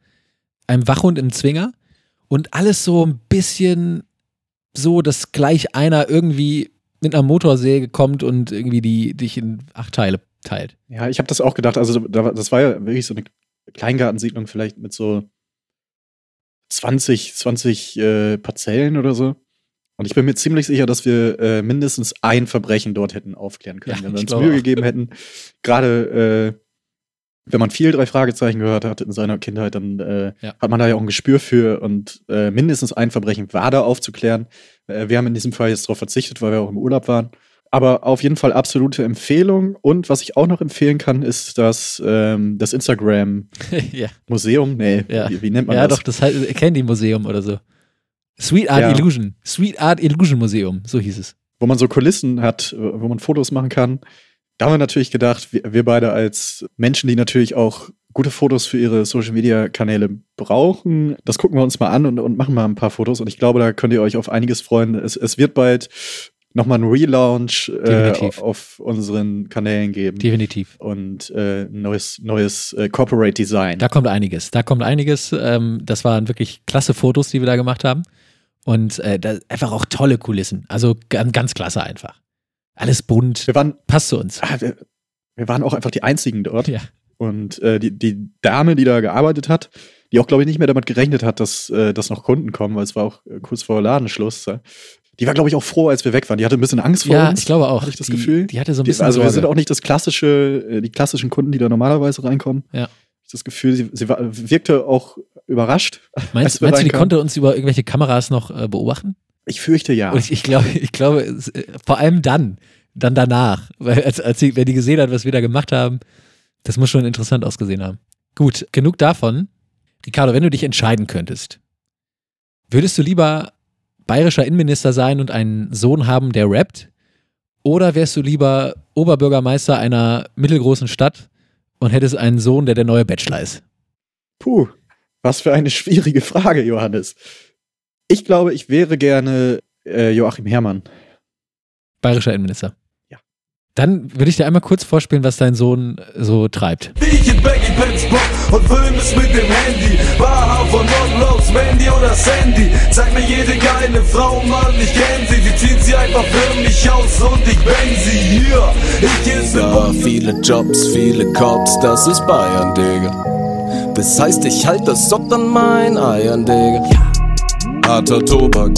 einem Wachhund im Zwinger und alles so ein bisschen so, dass gleich einer irgendwie mit einer Motorsäge kommt und irgendwie die dich in acht Teile teilt. ja, ich habe das auch gedacht. Also das war ja wirklich so eine Kleingartensiedlung, vielleicht mit so 20, 20 äh, Parzellen oder so. Und ich bin mir ziemlich sicher, dass wir äh, mindestens ein Verbrechen dort hätten aufklären können, Ja, wenn wir uns Mühe auch. gegeben hätten. Gerade äh, wenn man viel drei Fragezeichen gehört hat in seiner Kindheit, dann äh, Ja. hat man da ja auch ein Gespür für und äh, mindestens ein Verbrechen war da aufzuklären. Äh, wir haben in diesem Fall jetzt darauf verzichtet, weil wir auch im Urlaub waren. Aber auf jeden Fall absolute Empfehlung. Und was ich auch noch empfehlen kann, ist das, ähm, das Instagram-Museum. ja, Nee, Ja. wie, wie nennt man ja das? doch, das heißt Candy Museum oder so. Sweet Art Ja. Illusion. Sweet Art Illusion Museum, so hieß es. Wo man so Kulissen hat, wo man Fotos machen kann. Da haben wir natürlich gedacht, wir, wir beide als Menschen, die natürlich auch gute Fotos für ihre Social-Media-Kanäle brauchen, das gucken wir uns mal an und, und machen mal ein paar Fotos. Und ich glaube, da könnt ihr euch auf einiges freuen. Es, es wird bald nochmal einen Relaunch äh, auf unseren Kanälen geben. Definitiv. und äh, ein neues, neues äh, Corporate Design. Da kommt einiges. Da kommt einiges. Ähm, das waren wirklich klasse Fotos, die wir da gemacht haben. Und äh, einfach auch tolle Kulissen. Also ganz, ganz klasse einfach. Alles bunt. wir, waren, Passt zu uns. ah, wir, wir waren auch einfach die Einzigen dort. Ja. Und äh, die, die Dame, die da gearbeitet hat, die auch, glaube ich, nicht mehr damit gerechnet hat, dass, äh, dass noch Kunden kommen, weil es war auch äh, kurz vor Ladenschluss. Die war, glaube ich, auch froh, als wir weg waren. Die hatte ein bisschen Angst vor Ja, uns. ich glaube auch. Hatte ich das die, Gefühl? Die hatte so ein Die- bisschen also wir Sorge. sind auch nicht das klassische, äh, die klassischen Kunden, die da normalerweise reinkommen. Ja. Ich das Gefühl, sie, sie war, wirkte auch überrascht. meinst wir meinst du, die konnte uns über irgendwelche Kameras noch äh, beobachten? Ich fürchte ja. Und ich, ich glaube, ich glaube, es, äh, vor allem dann, dann danach, weil als, als sie, wenn die gesehen hat, was wir da gemacht haben, das muss schon interessant ausgesehen haben. Gut, genug davon. Ricardo, wenn du dich entscheiden könntest, würdest du lieber bayerischer Innenminister sein und einen Sohn haben, der rappt? Oder wärst du lieber Oberbürgermeister einer mittelgroßen Stadt und hättest einen Sohn, der der neue Bachelor ist? Puh, was für eine schwierige Frage, Johannes. Ich glaube, ich wäre gerne äh, Joachim Herrmann. Bayerischer Innenminister. Dann würde ich dir einmal kurz vorspielen, was dein Sohn so treibt. Ich in Baggy Pants Bock und film es mit dem Handy. Barhaar von Notblocks, Mandy oder Sandy. Zeig mir jede geile Frau, Mann, ich kenn sie. Sie zieht sie einfach für mich aus und ich bang sie hier. Ich ne Ja, viele Jobs, viele Cops, das ist Bayern, Digga. Das heißt, ich halt das Sock an mein Eiern, Digga. Harter Tobak,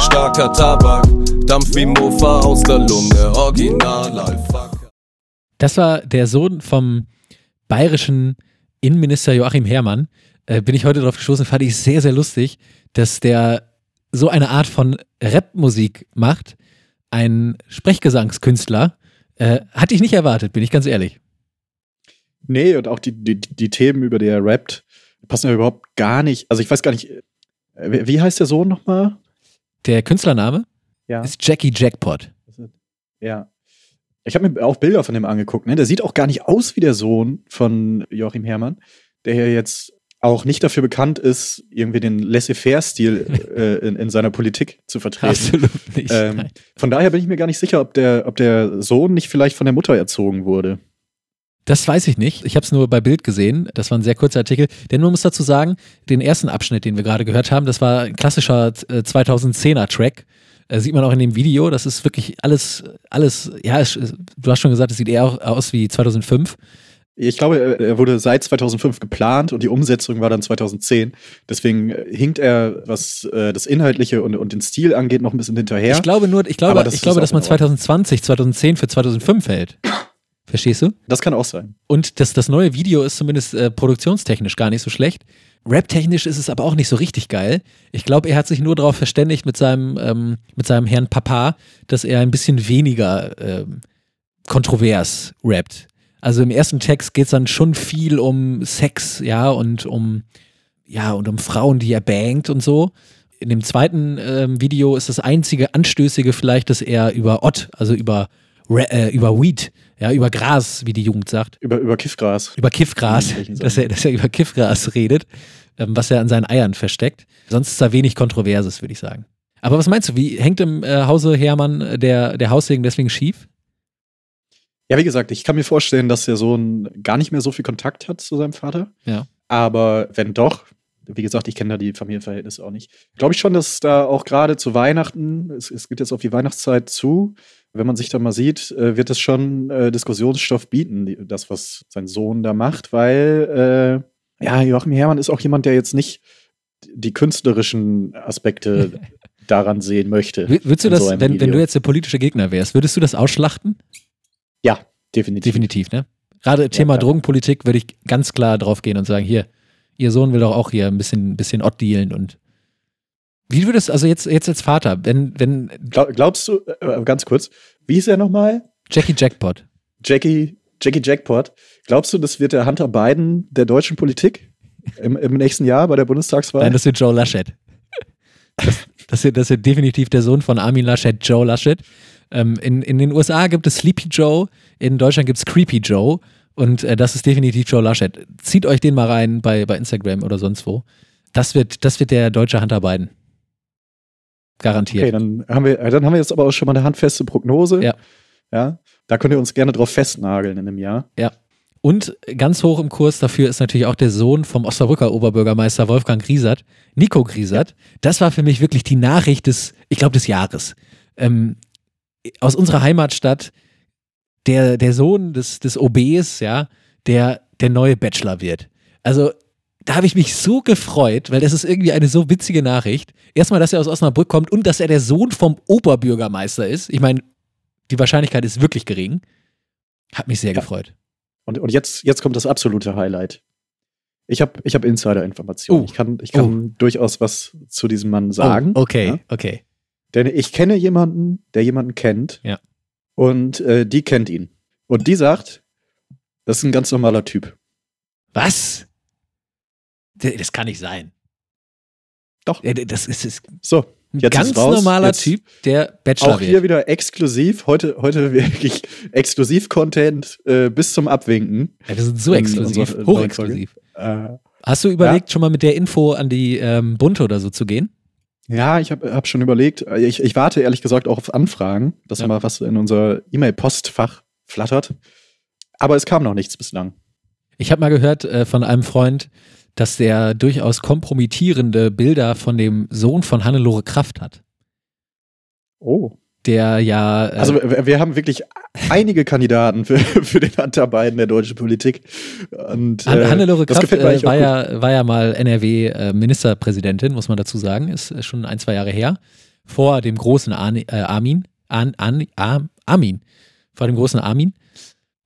starker Tabak, Dampf wie Mofa aus der Lunge, original, Alpaka. Das war der Sohn vom bayerischen Innenminister Joachim Herrmann. Äh, bin ich heute drauf gestoßen, fand ich sehr, sehr lustig, dass der so eine Art von Rapmusik macht, ein Sprechgesangskünstler. Äh, hatte ich nicht erwartet, bin ich ganz ehrlich. Nee, und auch die, die, die Themen, über die er rappt, passen ja überhaupt gar nicht. Also ich weiß gar nicht, äh, wie wie heißt der Sohn nochmal? Der Künstlername Ja. ist Jackie Jackpot. Ja. Ich habe mir auch Bilder von dem angeguckt. Ne? Der sieht auch gar nicht aus wie der Sohn von Joachim Herrmann, der ja jetzt auch nicht dafür bekannt ist, irgendwie den Laissez-faire-Stil äh, in, in seiner Politik zu vertreten. Absolut nicht. Ähm, von daher bin ich mir gar nicht sicher, ob der, ob der Sohn nicht vielleicht von der Mutter erzogen wurde. Das weiß ich nicht. Ich habe es nur bei Bild gesehen. Das war ein sehr kurzer Artikel. Denn man muss dazu sagen, den ersten Abschnitt, den wir gerade gehört haben, das war ein klassischer äh, 2010er Track. Äh, sieht man auch in dem Video. Das ist wirklich alles, alles, ja, es, du hast schon gesagt, es sieht eher aus wie 2005. Ich glaube, er wurde seit 2005 geplant und die Umsetzung war dann 2010. Deswegen äh, hinkt er, was äh, das Inhaltliche und, und den Stil angeht, noch ein bisschen hinterher. Ich glaube nur, ich glaube, ich glaube, dass man in Ordnung. 2020, 2010 für 2005 hält. Verstehst du? das kann auch sein. Und das, das neue Video ist zumindest äh, produktionstechnisch gar nicht so schlecht. Rap-technisch ist es aber auch nicht so richtig geil. Ich glaube, er hat sich nur darauf verständigt mit seinem, ähm, mit seinem Herrn Papa, dass er ein bisschen weniger ähm, kontrovers rappt. Also im ersten Text geht es dann schon viel um Sex, ja, und um, ja, und um Frauen, die er bangt und so. In dem zweiten ähm, Video ist das einzige Anstößige vielleicht, dass er über Ott, also über, Ra- äh, über Weed, ja, über Gras, wie die Jugend sagt, Über, über Kiffgras. über Kiffgras, dass er, dass er über Kiffgras redet, ähm, was er an seinen Eiern versteckt. Sonst ist da wenig Kontroverses, würde ich sagen. Aber was meinst du, wie hängt im äh, Hause Hermann äh, der, der Haussegen deswegen schief? Ja, wie gesagt, ich kann mir vorstellen, dass der Sohn gar nicht mehr so viel Kontakt hat zu seinem Vater. Ja. Aber wenn doch, wie gesagt, ich kenne da die Familienverhältnisse auch nicht, glaube ich schon, dass da auch gerade zu Weihnachten, es, es geht jetzt auf die Weihnachtszeit zu, wenn man sich da mal sieht, äh, wird es schon äh, Diskussionsstoff bieten, das, was sein Sohn da macht, weil äh, ja, Joachim Herrmann ist auch jemand, der jetzt nicht die künstlerischen Aspekte daran sehen möchte. Wür- Würdest du das, so wenn, wenn du jetzt der politische Gegner wärst, würdest du das ausschlachten? Ja, definitiv. Definitiv, ne? Gerade Thema klar. Drogenpolitik würde ich ganz klar drauf gehen und sagen, hier, ihr Sohn will doch auch hier ein bisschen, bisschen Ott dealen und wie würdest also jetzt, jetzt als Vater, wenn, wenn Glaub, glaubst du, äh, ganz kurz, wie ist er nochmal? Jackie Jackpot, Jackie, Jackie Jackpot. Glaubst du, das wird der Hunter Biden der deutschen Politik im, im nächsten Jahr bei der Bundestagswahl? Nein, das wird Joe Laschet. Das, das, wird, das wird definitiv der Sohn von Armin Laschet, Joe Laschet. Ähm, in, in den USA gibt es Sleepy Joe, in Deutschland gibt es Creepy Joe und äh, das ist definitiv Joe Laschet. Zieht euch den mal rein bei, bei Instagram oder sonst wo. Das wird, das wird der deutsche Hunter Biden. Garantiert. okay, dann haben, wir, dann haben wir jetzt aber auch schon mal eine handfeste Prognose. Ja. ja. Da könnt ihr uns gerne drauf festnageln in einem Jahr. Und ganz hoch im Kurs dafür ist natürlich auch der Sohn vom Osnabrücker Oberbürgermeister Wolfgang Griesert, Nico Griesert. Das war für mich wirklich die Nachricht des, ich glaube, des Jahres. Ähm, aus unserer Heimatstadt, der, der Sohn des, des OBs, ja, der der neue Bachelor wird. Also, da habe ich mich so gefreut, weil das ist irgendwie eine so witzige Nachricht. Erstmal, dass er aus Osnabrück kommt und dass er der Sohn vom Oberbürgermeister ist. Ich meine, die Wahrscheinlichkeit ist wirklich gering. Hat mich sehr Ja. gefreut. Und, und jetzt, jetzt kommt das absolute Highlight. Ich habe ich hab Insider-Informationen. Oh. Ich kann, ich kann durchaus was zu diesem Mann sagen. Oh, okay, Ja? okay. Denn ich kenne jemanden, der jemanden kennt. Ja. Und äh, die kennt ihn. Und die sagt, das ist ein ganz normaler Typ. Was? Das kann nicht sein. Doch. Ja, Das ist, ist So, ein Jetzt ganz raus. normaler Jetzt- Typ, der Bachelor auch hier wird. wieder exklusiv. Heute, heute wirklich Exklusiv-Content äh, bis zum Abwinken. Ja, wir sind so exklusiv, hochexklusiv. Äh, Hast du überlegt, schon mal mit der Info an die ähm, Bunte oder so zu gehen? ja, ich habe hab schon überlegt. äh, Ich, ich warte ehrlich gesagt auch auf Anfragen, dass Ja. mal was in unser E-Mail-Postfach flattert. Aber es kam noch nichts bislang. Ich habe mal gehört äh, von einem Freund, dass der durchaus kompromittierende Bilder von dem Sohn von Hannelore Kraft hat. Oh. Der ja. Äh, Also wir, haben wirklich einige Kandidaten für, für den Hunter Biden der deutschen Politik. Und, äh, Hannelore Kraft äh, war, ja, war ja mal NRW-Ministerpräsidentin, muss man dazu sagen. Ist äh, schon ein, zwei Jahre her. Vor dem großen äh, Armin. An, An, Ar, Armin. Vor dem großen Armin.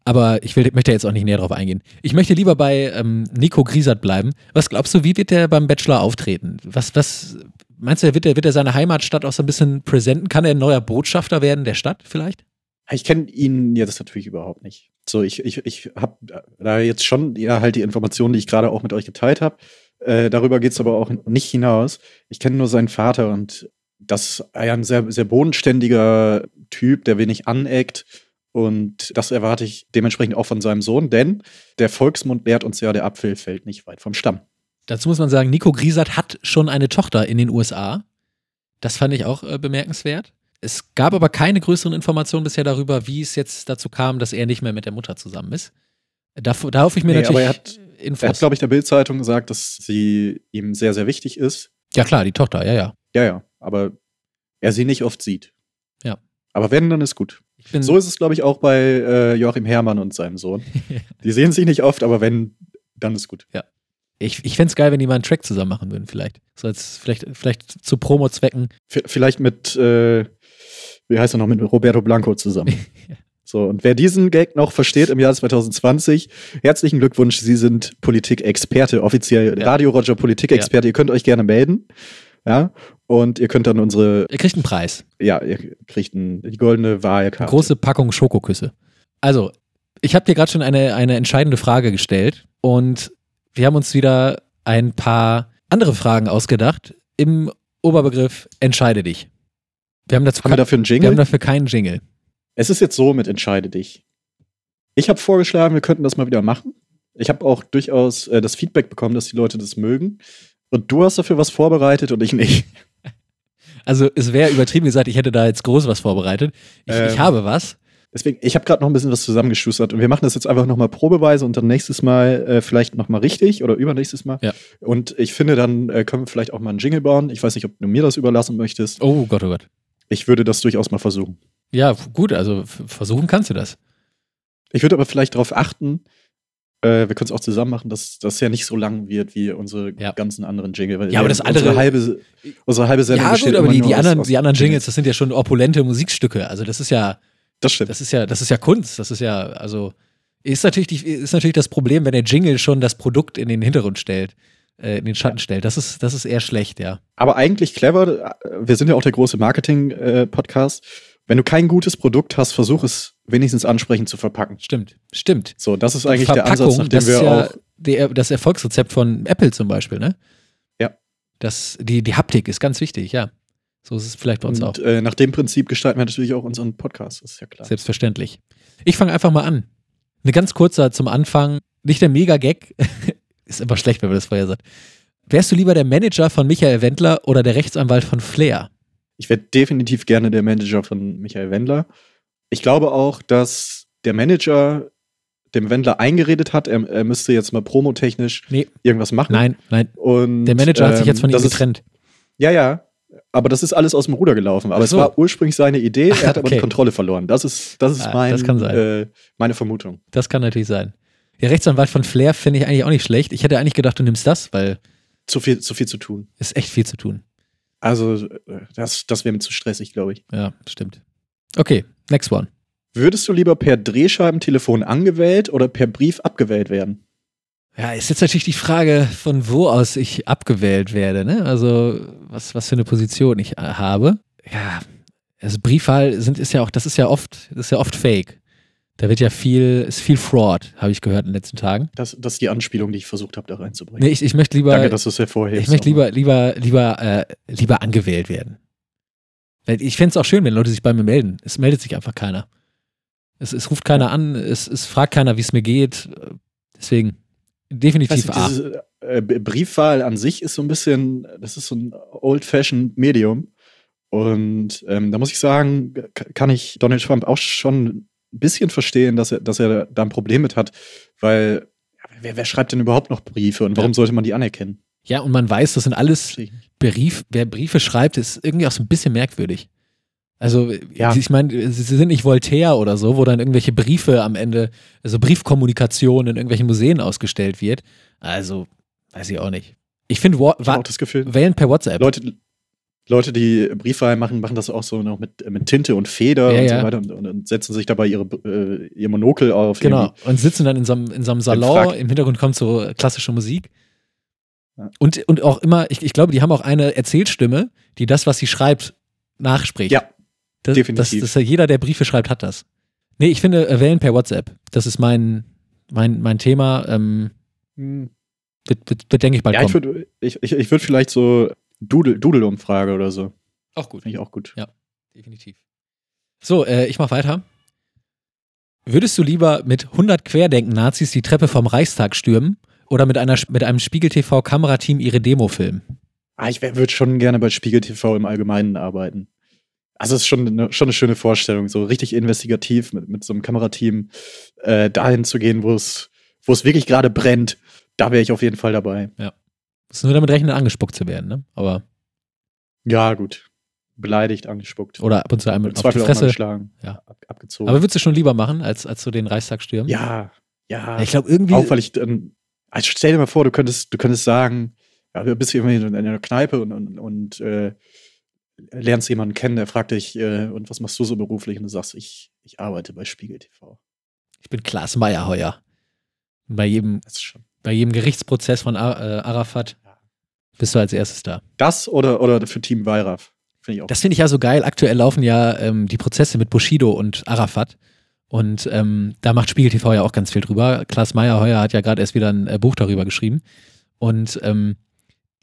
Aber ich will, möchte jetzt auch nicht näher drauf eingehen. Ich möchte lieber bei ähm, Nico Griesert bleiben. Was glaubst du, wie wird der beim Bachelor auftreten? Was, was meinst du, wird er, wird er seine Heimatstadt auch so ein bisschen präsenten? Kann er ein neuer Botschafter werden der Stadt vielleicht? Ich kenne ihn jetzt natürlich überhaupt nicht. So, ich, ich, ich habe da jetzt schon ja halt die Informationen, die ich gerade auch mit euch geteilt habe. Äh, darüber geht es aber auch nicht hinaus. Ich kenne nur seinen Vater und das ist ja ein sehr, sehr bodenständiger Typ, der wenig aneckt. Und das erwarte ich dementsprechend auch von seinem Sohn, denn der Volksmund lehrt uns ja, der Apfel fällt nicht weit vom Stamm. Dazu muss man sagen, Nico Griesert hat schon eine Tochter in den USA. Das fand ich auch äh, bemerkenswert. Es gab aber keine größeren Informationen bisher darüber, wie es jetzt dazu kam, dass er nicht mehr mit der Mutter zusammen ist. Da, da hoffe ich mir Nee, natürlich aber er hat- Infos. Er hat, glaube ich, der Bild-Zeitung gesagt, dass sie ihm sehr, sehr wichtig ist. ja klar, die Tochter, ja, ja. Ja, ja, aber er sie nicht oft sieht. Ja. Aber wenn, dann ist gut. So ist es, glaube ich, auch bei äh, Joachim Herrmann und seinem Sohn. Die sehen sich nicht oft, aber wenn, dann ist gut. ich ich fände es geil, wenn die mal einen Track zusammen machen würden, vielleicht. So als vielleicht, vielleicht zu Promo-Zwecken. Vielleicht mit, äh, wie heißt er noch, mit Roberto Blanco zusammen. So, und wer diesen Gag noch versteht im Jahr 2020, herzlichen Glückwunsch, Sie sind Politikexperte, offiziell Ja. Radio Roger Politikexperte. Ihr könnt euch gerne melden. Ja, und ihr könnt dann unsere, Er kriegt einen Preis. ja, ihr kriegt ein, die goldene Wahlkarte. Große Packung Schokoküsse. Also, ich habe dir gerade schon eine, eine entscheidende Frage gestellt und wir haben uns wieder ein paar andere Fragen ausgedacht im Oberbegriff Entscheide dich. Wir haben dazu Haben wir dafür einen wir Jingle? haben dafür keinen Jingle. Es ist jetzt so mit Entscheide dich. Ich habe vorgeschlagen, wir könnten das mal wieder machen. Ich habe auch durchaus äh, das Feedback bekommen, dass die Leute das mögen. Und du hast dafür was vorbereitet und ich nicht. Also, es wäre übertrieben gesagt, ich hätte da jetzt groß was vorbereitet. Ich, ich Ähm. habe was. Deswegen, ich habe gerade noch ein bisschen was zusammengeschustert und wir machen das jetzt einfach nochmal probeweise und dann nächstes Mal äh, vielleicht nochmal richtig oder übernächstes Mal. Ja. Und ich finde, dann äh, können wir vielleicht auch mal einen Jingle bauen. Ich weiß nicht, ob du mir das überlassen möchtest. Oh Gott, oh Gott. Ich würde das durchaus mal versuchen. Ja, gut, also versuchen kannst du das. Ich würde aber vielleicht darauf achten, äh, wir können es auch zusammen machen, dass das ja nicht so lang wird wie unsere Ja. ganzen anderen Jingle. Weil Ja, aber das andere- Unsere halbe, unsere halbe Sendung Ja, gut, aber die, die, anderen, die anderen Jingles, das sind ja schon opulente Musikstücke. Also, das ist ja, Das stimmt. das ist ja, das ist ja Kunst. Das ist ja, also, ist natürlich, die, ist natürlich das Problem, wenn der Jingle schon das Produkt in den Hintergrund stellt, äh, in den Schatten stellt. Das ist, das ist eher schlecht, ja. Aber eigentlich clever. Wir sind ja auch der große Marketing-Podcast. Wenn du kein gutes Produkt hast, versuch es wenigstens ansprechend zu verpacken. Stimmt, stimmt. So, das ist eigentlich der Ansatz, nach dem das wir ist ja auch. der, das Erfolgsrezept von Apple zum Beispiel, ne? Ja. Das, die, die Haptik ist ganz wichtig, ja. So ist es vielleicht bei uns auch. Und äh, nach dem Prinzip gestalten wir natürlich auch unseren Podcast, das ist ja klar. Selbstverständlich. Ich fange einfach mal an. Eine ganz kurze zum Anfang. Nicht der Mega-Gag. ist immer schlecht, wenn man das vorher sagt. Wärst du lieber der Manager von Michael Wendler oder der Rechtsanwalt von Flair? Ich wäre definitiv gerne der Manager von Michael Wendler. Ich glaube auch, dass der Manager dem Wendler eingeredet hat, er, er müsste jetzt mal promotechnisch Nee, irgendwas machen. nein, nein. Und, Der Manager hat sich jetzt von ähm, ihm das ist- getrennt. Ja, ja. Aber das ist alles aus dem Ruder gelaufen. Aber so. es war ursprünglich seine Idee, Ach, er hat aber okay. die Kontrolle verloren. Das ist, das ist Ah, mein, das. Äh, meine Vermutung. Das kann natürlich sein. Der Rechtsanwalt von Flair finde ich eigentlich auch nicht schlecht. Ich hätte eigentlich gedacht, du nimmst das, weil Zu viel, zu viel zu tun. es echt viel zu tun. Also, äh, das, das wäre mir zu stressig, glaube ich. Ja, stimmt. Okay, next one. Würdest du lieber per Drehscheibentelefon angewählt oder per Brief abgewählt werden? Ja, ist jetzt natürlich die Frage, von wo aus ich abgewählt werde, ne? Also, was, was für eine Position ich äh, habe. Ja, also Briefwahl sind, ist ja auch, das ist ja oft, das ist ja oft fake. Da wird ja viel, ist viel Fraud, habe ich gehört in den letzten Tagen. Das, das ist die Anspielung, die ich versucht habe, da reinzubringen. Nee, ich, ich möchte lieber, Danke, dass du es hervorhebst. ich möchte lieber, lieber, lieber, äh, lieber angewählt werden. Ich fände es auch schön, wenn Leute sich bei mir melden. Es meldet sich einfach keiner. Es, es ruft keiner an, es, es fragt keiner, wie es mir geht. Deswegen definitiv A. diese äh, Briefwahl an sich ist so ein bisschen, das ist so ein old-fashioned Medium. Und ähm, da muss ich sagen, kann ich Donald Trump auch schon ein bisschen verstehen, dass er, dass er da ein Problem mit hat, weil wer, wer schreibt denn überhaupt noch Briefe und warum Ja. sollte man die anerkennen? Ja, und man weiß, das sind alles. Brief, wer Briefe schreibt, ist irgendwie auch so ein bisschen merkwürdig. Also, Ja. ich meine, sie sind nicht Voltaire oder so, wo dann irgendwelche Briefe am Ende, also Briefkommunikation in irgendwelchen Museen ausgestellt wird. Also, weiß ich auch nicht. Ich finde, Wa- wählen per WhatsApp. Leute, Leute, die Briefwahl machen, machen das auch so noch mit, mit Tinte und Feder Ja, und ja. so weiter und, und, und setzen sich dabei ihre, äh, ihr Monokel auf. Genau. Und sitzen dann in so einem, in so einem Salon, im Hintergrund kommt so klassische Musik. Ja. Und, und auch immer, ich, ich glaube, die haben auch eine Erzählstimme, die das, was sie schreibt, nachspricht. Ja, das, definitiv. Das, das, jeder, der Briefe schreibt, hat das. Nee, ich finde, äh, wählen per WhatsApp. Das ist mein, mein, mein Thema. Ähm, Hm. wird, wird, wird, denke ich, bald Ja, ich kommen. würde ich, ich, ich würd vielleicht so Doodle-Umfrage oder so. auch gut. Finde ich auch gut. Definitiv. So, äh, ich mach weiter. Würdest du lieber mit 100 Querdenken-Nazis die Treppe vom Reichstag stürmen oder mit, einer, mit einem Spiegel-TV-Kamerateam ihre Demo filmen? Ah, ich würde schon gerne bei Spiegel TV im Allgemeinen arbeiten. Also es ist schon eine, schon eine schöne Vorstellung, so richtig investigativ mit, mit so einem Kamerateam äh, dahin zu gehen, wo es wo es wirklich gerade brennt. Da wäre ich auf jeden Fall dabei. Muss nur damit rechnen, angespuckt zu werden, ne? Aber, Ja, gut. Beleidigt, angespuckt. oder ab und zu einmal auf die Zweifel mal Fresse. geschlagen. Ja. Ab, abgezogen. Aber würdest du schon lieber machen, als, als so den Reichstag stürmen? ja, ja. Ich glaube, irgendwie. Auch weil ich dann, also stell dir mal vor, du könntest, du könntest sagen, ja, du bist irgendwie in einer Kneipe und, und, und äh, lernst jemanden kennen, der fragt dich, äh, und was machst du so beruflich? Und du sagst, ich, ich arbeite bei Spiegel TV. ich bin Klaas Meyerheuer. Bei jedem, Das ist schon. Bei jedem Gerichtsprozess von Ar äh, Arafat bist du als erstes da. Das oder, oder für Team Weiraf. Finde ich auch. Das finde ich ja so geil. Aktuell laufen ja ähm, die Prozesse mit Bushido und Arafat. Und ähm, da macht Spiegel TV ja auch ganz viel drüber. Klaas Meyerheuer hat ja gerade erst wieder ein äh, Buch darüber geschrieben. Und ähm,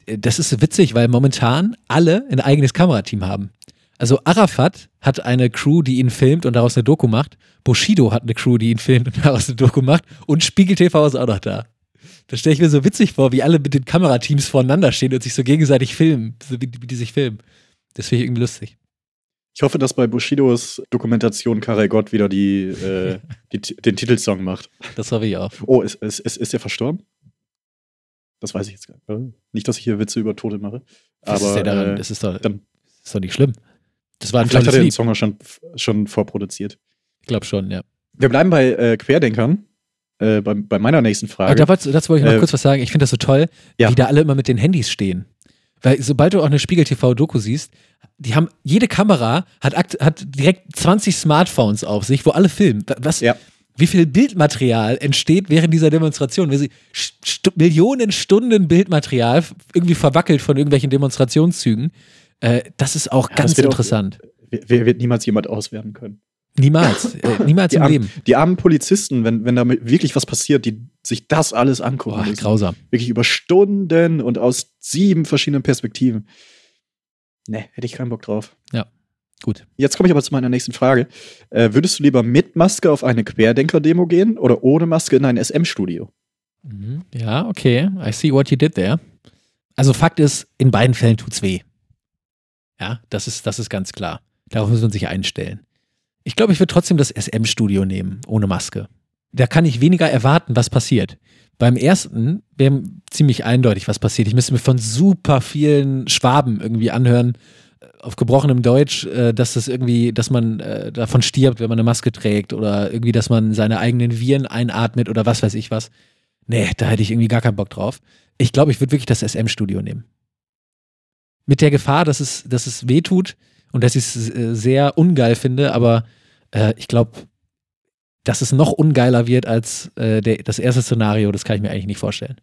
äh, das ist witzig, weil momentan alle ein eigenes Kamerateam haben. Also Arafat hat eine Crew, die ihn filmt und daraus eine Doku macht. Bushido hat eine Crew, die ihn filmt und daraus eine Doku macht. Und Spiegel TV ist auch noch da. Das stelle ich mir so witzig vor, wie alle mit den Kamerateams voreinander stehen und sich so gegenseitig filmen, so wie, wie die sich filmen. Das finde ich irgendwie lustig. Ich hoffe, dass bei Bushidos Dokumentation Karel Gott wieder die, äh, die, den Titelsong macht. Das hoffe ich auch. Oh, ist, ist, ist, ist er verstorben? Das weiß ich jetzt gar nicht. Nicht, dass ich hier Witze über Tote mache. Was Aber ist, der daran? äh, das ist, doch, dann- ist doch nicht schlimm. Das war ein vielleicht hat er den Lied. Song schon, schon vorproduziert. Ich glaube schon, ja. Wir bleiben bei äh, Querdenkern. Äh, bei, bei meiner nächsten Aber Frage. wollte, dazu wollte ich noch Äh, kurz was sagen. Ich finde das so toll, ja. wie da alle immer mit den Handys stehen. Weil sobald du auch eine Spiegel-TV-Doku siehst, die haben, jede Kamera hat, hat direkt 20 Smartphones auf sich, wo alle filmen. Was, Ja. Wie viel Bildmaterial entsteht während dieser Demonstration? Wie sie st Millionen Stunden Bildmaterial irgendwie verwackelt von irgendwelchen Demonstrationszügen. Äh, das ist auch Ja, ganz wird auch- interessant. Wer wird niemals jemand auswerten können? Niemals. äh, niemals Die im armen, Leben. die armen Polizisten, wenn, wenn da wirklich was passiert, die sich das alles angucken Boah, grausam. Wirklich über Stunden und aus sieben verschiedenen Perspektiven. Ne, hätte ich keinen Bock drauf. Gut. Jetzt komme ich aber zu meiner nächsten Frage. Äh, würdest du lieber mit Maske auf eine Querdenker-Demo gehen oder ohne Maske in ein SM-Studio? Mhm. Ja, okay. I see what you did there. Also Fakt ist, in beiden Fällen tut's weh. Ja, das ist, das ist ganz klar. Darauf muss man sich einstellen. Ich glaube, ich würde trotzdem das SM-Studio nehmen, ohne Maske. Da kann ich weniger erwarten, was passiert. Beim ersten wäre ziemlich eindeutig, was passiert. Ich müsste mir von super vielen Schwaben irgendwie anhören, äh, auf gebrochenem Deutsch, äh, dass das irgendwie, dass man äh, davon stirbt, wenn man eine Maske trägt oder irgendwie, dass man seine eigenen Viren einatmet oder was weiß ich was. Nee, da hätte ich irgendwie gar keinen Bock drauf. Ich glaube, ich würde wirklich das SM-Studio nehmen. Mit der Gefahr, dass es, dass es weh tut und dass ich es sehr ungeil finde, aber äh, ich glaube, dass es noch ungeiler wird als äh, der, das erste Szenario, das kann ich mir eigentlich nicht vorstellen.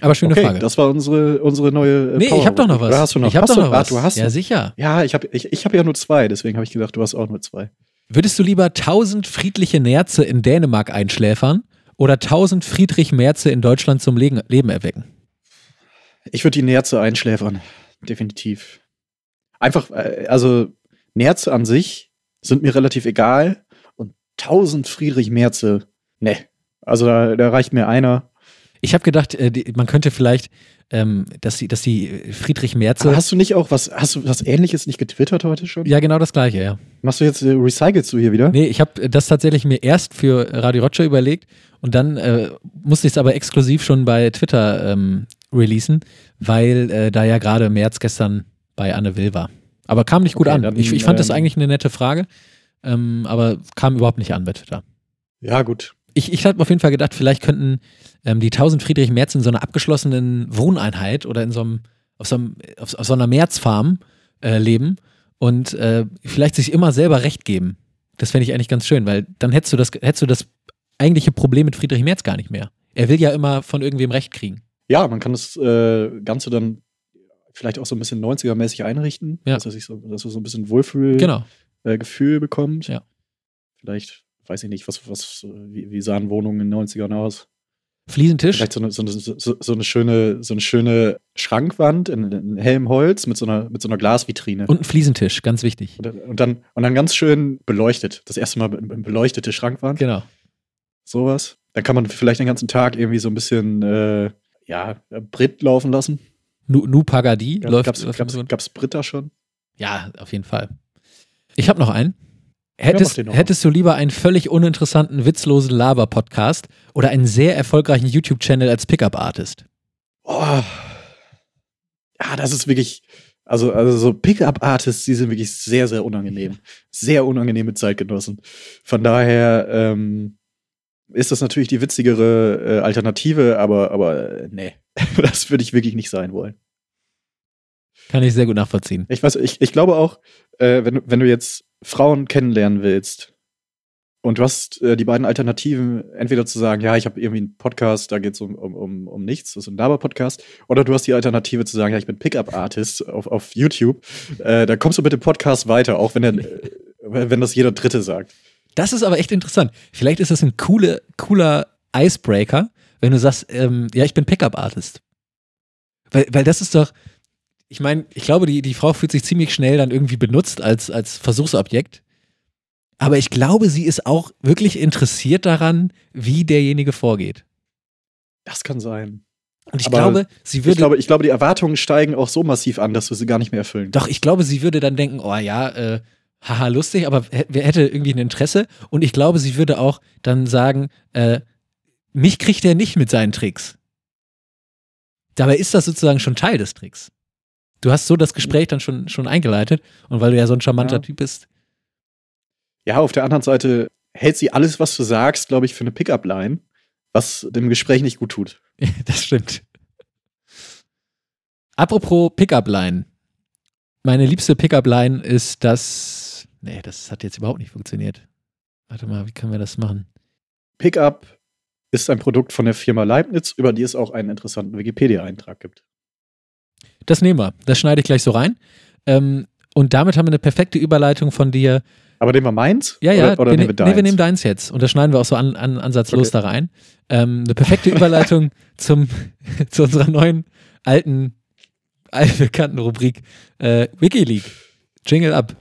Aber schöne okay, Frage. das war unsere, unsere neue. Äh, nee, ich Power- habe doch noch was. Oder hast du noch? Ich habe doch noch ah, was. du hast ja, sicher. Ja, ich habe ich, ich hab ja nur zwei, deswegen habe ich gedacht, du hast auch nur zwei. Würdest du lieber 1000 friedliche Nerze in Dänemark einschläfern oder 1000 Friedrich Merze in Deutschland zum Legen, Leben erwecken? Ich würde die Nerze einschläfern. Definitiv. Einfach, äh, also Nerze an sich sind mir relativ egal. Und 1000 Friedrich Merze, ne. Also da, da reicht mir einer. Ich habe gedacht, äh, man könnte vielleicht, ähm, dass, die, dass die Friedrich Merze. Aber hast du nicht auch was, hast du was ähnliches nicht getwittert heute schon? ja, genau das gleiche, ja. Machst du jetzt, äh, recycelst du hier wieder? Nee, ich habe das tatsächlich mir erst für Radio Roger überlegt und dann äh, musste ich es aber exklusiv schon bei Twitter ähm, releasen, weil äh, da ja gerade März gestern bei Anne Will war. Aber kam nicht gut Okay, an. dann, ich, ich fand das ähm, eigentlich eine nette Frage, ähm, aber kam überhaupt nicht an bei Twitter. Ja, gut. Ich, ich habe auf jeden Fall gedacht, vielleicht könnten ähm, die 1000 Friedrich Merz in so einer abgeschlossenen Wohneinheit oder in so einem, auf so, einem, auf, auf so einer Märzfarm äh, leben und äh, vielleicht sich immer selber Recht geben. Das fände ich eigentlich ganz schön, weil dann hättest du das, hättest du das eigentliche Problem mit Friedrich Merz gar nicht mehr. Er will ja immer von irgendwem Recht kriegen. Ja, man kann das äh, Ganze dann vielleicht auch so ein bisschen 90er-mäßig einrichten, Ja. dass, er sich so, dass er so ein bisschen Wohlfühl Genau. äh, Gefühl bekommt. Ja. Vielleicht, weiß ich nicht, was, was, wie, wie sahen Wohnungen in den 90ern aus? Fliesentisch. Vielleicht so eine, so eine, so, eine schöne, so eine schöne Schrankwand in, in hellem Holz mit so einer, mit so einer Glasvitrine. Und ein Fliesentisch, ganz wichtig. Und, dann- und, dann, und dann ganz schön beleuchtet. Das erste Mal be- be- beleuchtete Schrankwand. Genau. Sowas. Dann kann man vielleicht den ganzen Tag irgendwie so ein bisschen, äh, ja, Brit laufen lassen. Nu, nu Pagadi läuft. Gab's, läuft gab's, so- gab's Brit da schon? Ja, auf jeden Fall. Ich habe noch einen. Hättest, noch. hättest du lieber einen völlig uninteressanten, witzlosen Laber-Podcast oder einen sehr erfolgreichen YouTube-Channel als Pickup-Artist? Oh. Ja, das ist wirklich, also, also so Pickup-Artists, die sind wirklich sehr, sehr unangenehm. Sehr unangenehme Zeitgenossen. Von daher ähm, ist das natürlich die witzigere äh, Alternative, aber, aber äh, nee, das würde ich wirklich nicht sein wollen. Kann ich sehr gut nachvollziehen. Ich weiß, ich, ich glaube auch, äh, wenn, du- wenn du jetzt Frauen kennenlernen willst und du hast äh, die beiden Alternativen, entweder zu sagen, ja, ich habe irgendwie einen Podcast, da geht es um, um, um, um nichts, das ist ein Laber-Podcast, oder du hast die Alternative zu sagen, ja, ich bin Pickup-Artist auf, auf YouTube, äh, da kommst du mit dem Podcast weiter, auch wenn, der, wenn das jeder Dritte sagt. Das ist aber echt interessant. Vielleicht ist das ein coole, cooler Icebreaker, wenn du sagst, ähm, ja, ich bin Pickup-Artist. Weil, weil das ist doch, ich meine, ich glaube, die, die Frau fühlt sich ziemlich schnell dann irgendwie benutzt als, als Versuchsobjekt. Aber ich glaube, sie ist auch wirklich interessiert daran, wie derjenige vorgeht. Das kann sein. Und ich Aber glaube, sie würde. Ich glaube, ich glaube, die Erwartungen steigen auch so massiv an, dass wir sie gar nicht mehr erfüllen. Doch, ich glaube, sie würde dann denken, oh ja, äh, haha, lustig, aber wer hätte irgendwie ein Interesse? Und ich glaube, sie würde auch dann sagen, äh, mich kriegt er nicht mit seinen Tricks. Dabei ist das sozusagen schon Teil des Tricks. Du hast so das Gespräch dann schon, schon eingeleitet und weil du ja so ein charmanter Ja. Typ bist. Ja, auf der anderen Seite hält sie alles, was du sagst, glaube ich, für eine Pickup-Line, was dem Gespräch nicht gut tut. das stimmt. Apropos Pickup-Line. Meine liebste Pickup-Line ist das. Nee, das hat jetzt überhaupt nicht funktioniert. Warte mal, wie können wir das machen? Pickup ist ein Produkt von der Firma Leibniz, über die es auch einen interessanten Wikipedia-Eintrag gibt. Das nehmen wir. Das schneide ich gleich so rein. Ähm, und damit haben wir eine perfekte Überleitung von dir. Aber nehmen wir meins? Ja, ja, Oder, oder wir, nehmen wir ne- deins? nee, wir nehmen deins jetzt. Und das schneiden wir auch so an, an, ansatzlos Okay. da rein. Ähm, eine perfekte Überleitung zum, zu unserer neuen, alten, allbekannten Rubrik äh, Wikileaks. Jingle ab.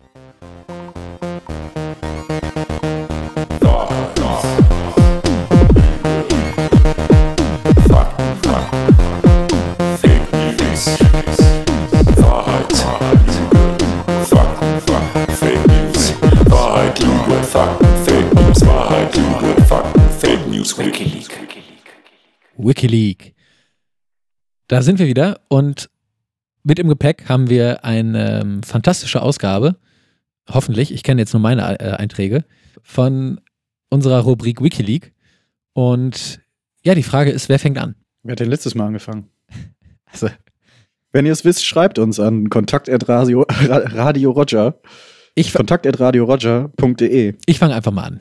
Lüge, Fakten, Fake News, Wikileaks. Wikileaks. Da sind wir wieder und mit im Gepäck haben wir eine ähm, fantastische Ausgabe, hoffentlich, ich kenne jetzt nur meine äh, Einträge, von unserer Rubrik Wikileaks. Und ja, die Frage ist, wer fängt an? Wer hat denn letztes Mal angefangen? Also, Wenn ihr es wisst, schreibt uns an kontakt.radio Radio Roger. ich, Kontakt.radioroger.de. ich fange einfach mal an.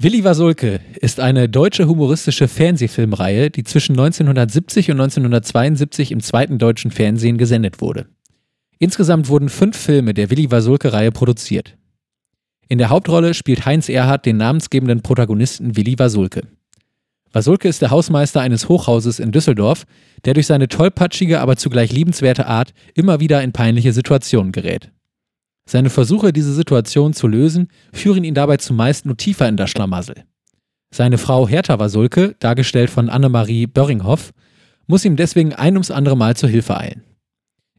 Willi Wasulke ist eine deutsche humoristische Fernsehfilmreihe, die zwischen 1970 und 1972 im zweiten deutschen Fernsehen gesendet wurde. Insgesamt wurden fünf Filme der Willi Wasulke-Reihe produziert. In der Hauptrolle spielt Heinz Erhardt den namensgebenden Protagonisten Willi Wasulke. Wasulke ist der Hausmeister eines Hochhauses in Düsseldorf, der durch seine tollpatschige, aber zugleich liebenswerte Art immer wieder in peinliche Situationen gerät. Seine Versuche, diese Situation zu lösen, führen ihn dabei zumeist nur tiefer in das Schlamassel. Seine Frau Hertha Wasulke, dargestellt von Annemarie Börringhoff, muss ihm deswegen ein ums andere Mal zur Hilfe eilen.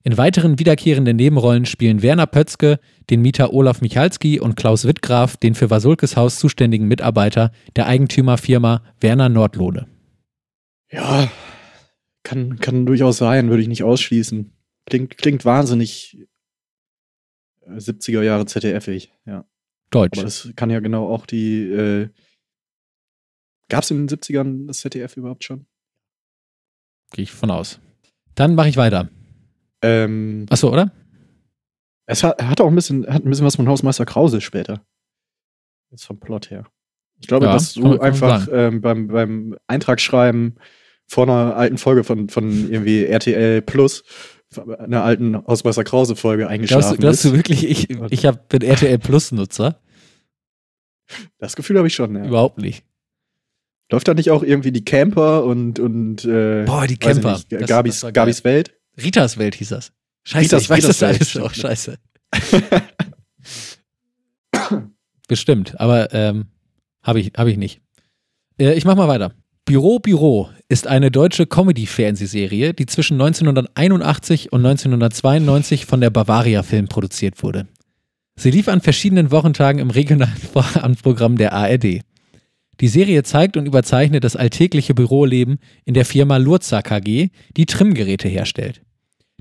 In weiteren wiederkehrenden Nebenrollen spielen Werner Pötzke, den Mieter Olaf Michalski und Klaus Wittgraf, den für Wasulkes Haus zuständigen Mitarbeiter der Eigentümerfirma Werner Nordlohne. Ja, kann, kann durchaus sein, würde ich nicht ausschließen. Klingt, klingt wahnsinnig 70er Jahre ZDF-ig, ja. Deutsch. Aber das kann ja genau auch die. Äh, Gab es in den 70ern das ZDF überhaupt schon? Gehe ich von aus. Dann mache ich weiter. Ähm, Achso, oder? Es hat, hat auch ein bisschen, hat ein bisschen was von Hausmeister Krause später. Jetzt vom Plot her. Ich glaube, Ja, dass du einfach ähm, beim, beim Eintrag schreiben vor einer alten Folge von, von irgendwie RTL Plus, einer alten Hausmeister Krause Folge Glaubst, eingeschlafen du- glaubst bist. du wirklich, ich, ich hab, bin RTL Plus Nutzer? Das Gefühl habe ich schon, ja. Überhaupt nicht. Läuft da nicht auch irgendwie die Camper und, und äh, Boah, die Camper. nicht, Das- Gabis, das. Gabis Welt? Ritas Welt hieß das. Scheiße, Ritas- ich weiß Ritas das Welt, alles auch. Scheiße. Bestimmt, aber ähm, habe ich, hab ich nicht. Äh, ich mach mal weiter. Büro Büro ist eine deutsche Comedy-Fernsehserie, die zwischen 1981 und 1992 von der Bavaria Film produziert wurde. Sie lief an verschiedenen Wochentagen im regionalen Vorabendprogramm der ARD. Die Serie zeigt und überzeichnet das alltägliche Büroleben in der Firma Lurza KG, die Trimmgeräte herstellt.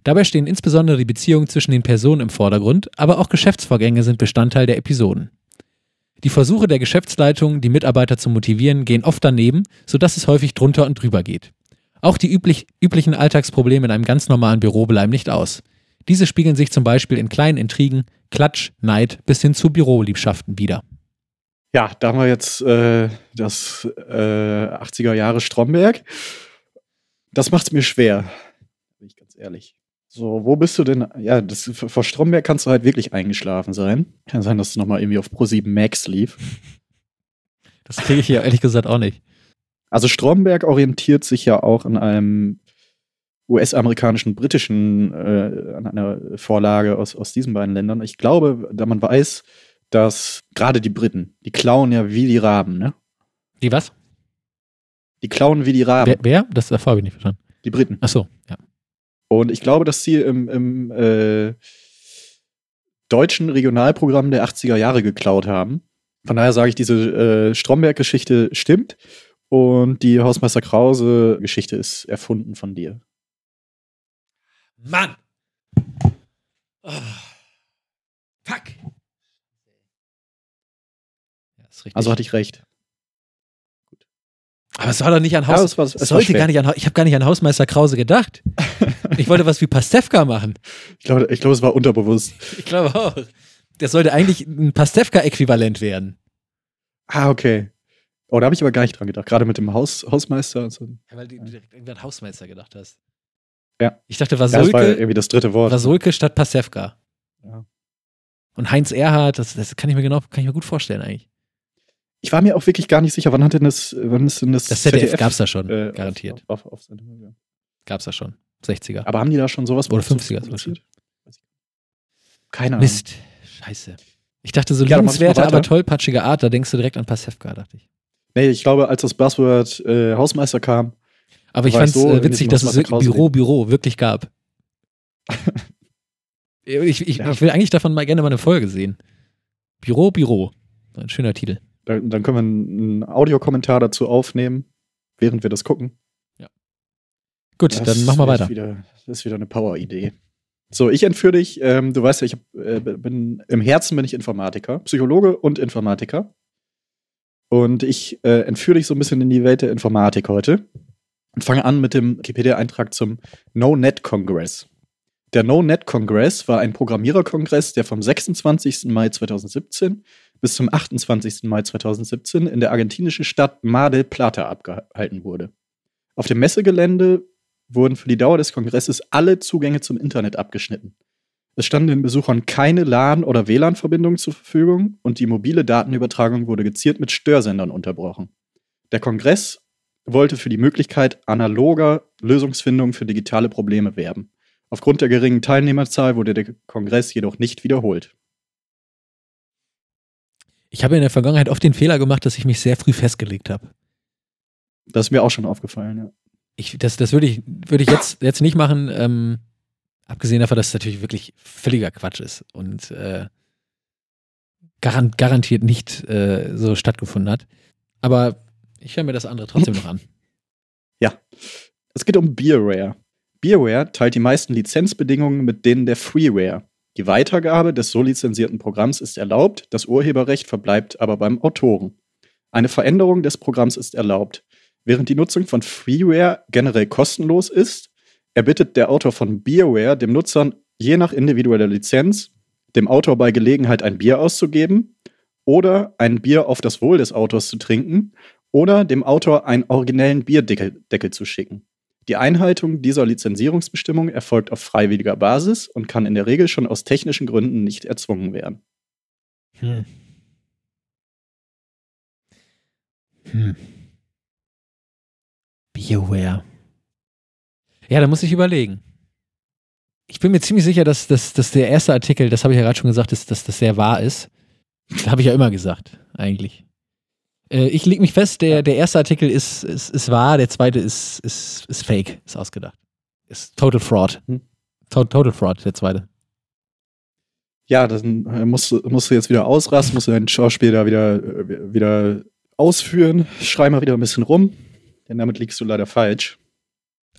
Dabei stehen insbesondere die Beziehungen zwischen den Personen im Vordergrund, aber auch Geschäftsvorgänge sind Bestandteil der Episoden. Die Versuche der Geschäftsleitung, die Mitarbeiter zu motivieren, gehen oft daneben, sodass es häufig drunter und drüber geht. Auch die üblich, üblichen Alltagsprobleme in einem ganz normalen Büro bleiben nicht aus. Diese spiegeln sich zum Beispiel in kleinen Intrigen, Klatsch, Neid bis hin zu Büroliebschaften wider. Ja, da haben wir jetzt äh, das äh, 80er Jahre Stromberg. Das macht's mir schwer, bin ich ganz ehrlich. So, wo bist du denn? Ja, das, vor Stromberg kannst du halt wirklich eingeschlafen sein. Kann sein, dass es nochmal irgendwie auf Pro7 Max lief. Das kriege ich hier ehrlich gesagt auch nicht. Also Stromberg orientiert sich ja auch an einem US-amerikanischen, britischen, äh, an einer Vorlage aus, aus diesen beiden Ländern. Ich glaube, da man weiß, dass gerade die Briten, die klauen ja wie die Raben, ne? Die was? Die klauen wie die Raben, Wer? wer? Das ich nicht verstanden. die Briten. Ach so, ja. Und ich glaube, dass sie im, im äh, deutschen Regionalprogramm der 80er Jahre geklaut haben. Von daher sage ich, diese äh, Stromberg-Geschichte stimmt und die Hausmeister Krause-Geschichte ist erfunden von dir. Mann! Oh. Fuck! Ja, ist richtig. Also hatte ich recht. Aber es war doch nicht an Ja, Haus. es war- sollte gar nicht an, ich habe gar nicht an Hausmeister Krause gedacht. Ich wollte was wie Pastewka machen. Ich glaube, ich glaube, es war unterbewusst. Ich glaube auch. Das sollte eigentlich ein Pastewka-Äquivalent werden. Ah, okay. Oh, da habe ich aber gar nicht dran gedacht. Gerade mit dem Haus, Hausmeister und so. Ja, weil du direkt an Hausmeister gedacht hast. Ja. Ich dachte, Ja, das war irgendwie das dritte Wort. Vasulke statt Pastewka. Ja. Und Heinz Erhardt, das, das kann ich mir genau, kann ich mir gut vorstellen eigentlich. Ich war mir auch wirklich gar nicht sicher, wann hat denn das, wann ist denn das, Das ZDF gab's da schon, äh, garantiert. Auf, auf, auf ja. Gab's ja schon. 60er. Aber haben die da schon sowas Oder so 50er produziert? Keine Ahnung. Mist. Scheiße. Ich dachte, so Ja, liebenswerte, aber tollpatschige Art, da denkst du direkt an Pastewka, dachte ich. Nee, ich glaube, als das Buzzword äh, Hausmeister kam, Aber ich fand es so äh, witzig, dass es Krause Büro, Büro wirklich gab. ich, ich, Ja. ich will eigentlich davon mal gerne mal eine Folge sehen. Büro, Büro. Ein schöner Titel. Dann, dann können wir einen Audiokommentar dazu aufnehmen, während wir das gucken. Gut, Das dann machen wir weiter. Wieder, das ist wieder eine Power-Idee. So, ich entführe dich. Ähm, du weißt ja, ich hab, äh, bin im Herzen bin ich Informatiker, Psychologe und Informatiker. Und ich äh, entführe dich so ein bisschen in die Welt der Informatik heute und fange an mit dem Wikipedia-Eintrag zum No-Net-Kongress. Der No-Net-Kongress war ein Programmiererkongress, der vom 26. Mai 2017 bis zum 28. Mai 2017 in der argentinischen Stadt Mar del Plata abgehalten wurde. Auf dem Messegelände wurden für die Dauer des Kongresses alle Zugänge zum Internet abgeschnitten. Es standen den Besuchern keine LAN- oder WLAN-Verbindungen zur Verfügung und die mobile Datenübertragung wurde gezielt mit Störsendern unterbrochen. Der Kongress wollte für die Möglichkeit analoger Lösungsfindung für digitale Probleme werben. Aufgrund der geringen Teilnehmerzahl wurde der Kongress jedoch nicht wiederholt. Ich habe in der Vergangenheit oft den Fehler gemacht, dass ich mich sehr früh festgelegt habe. Das ist mir auch schon aufgefallen, ja. Ich, das das würde ich, würde ich jetzt, jetzt nicht machen, ähm, abgesehen davon, dass es natürlich wirklich völliger Quatsch ist und äh, garan garantiert nicht äh, so stattgefunden hat. Aber ich höre mir das andere trotzdem noch an. Es geht um Beerware. Beerware teilt die meisten Lizenzbedingungen mit denen der Freeware. Die Weitergabe des so lizenzierten Programms ist erlaubt, das Urheberrecht verbleibt aber beim Autoren. Eine Veränderung des Programms ist erlaubt. Während die Nutzung von Freeware generell kostenlos ist, erbittet der Autor von Beerware dem Nutzer je nach individueller Lizenz dem Autor bei Gelegenheit ein Bier auszugeben oder ein Bier auf das Wohl des Autors zu trinken oder dem Autor einen originellen Bierdeckel Deckel zu schicken. Die Einhaltung dieser Lizenzierungsbestimmung erfolgt auf freiwilliger Basis und kann in der Regel schon aus technischen Gründen nicht erzwungen werden. Hm. Hm. Bioware. Ja, da muss ich überlegen. Ich bin mir ziemlich sicher, dass, dass, dass der erste Artikel, das habe ich ja gerade schon gesagt, ist, dass das sehr wahr ist. Das habe ich ja immer gesagt, eigentlich. Äh, ich lege mich fest, der, der erste Artikel ist, ist, ist wahr, der zweite ist, ist, ist fake, ist ausgedacht. Ist Total Fraud. Hm. To Total Fraud, der zweite. Ja, dann äh, musst, du- musst du jetzt wieder ausrasten, musst du deinen Schauspiel da wieder, äh, wieder ausführen. Schrei mal wieder ein bisschen rum, denn damit liegst du leider falsch.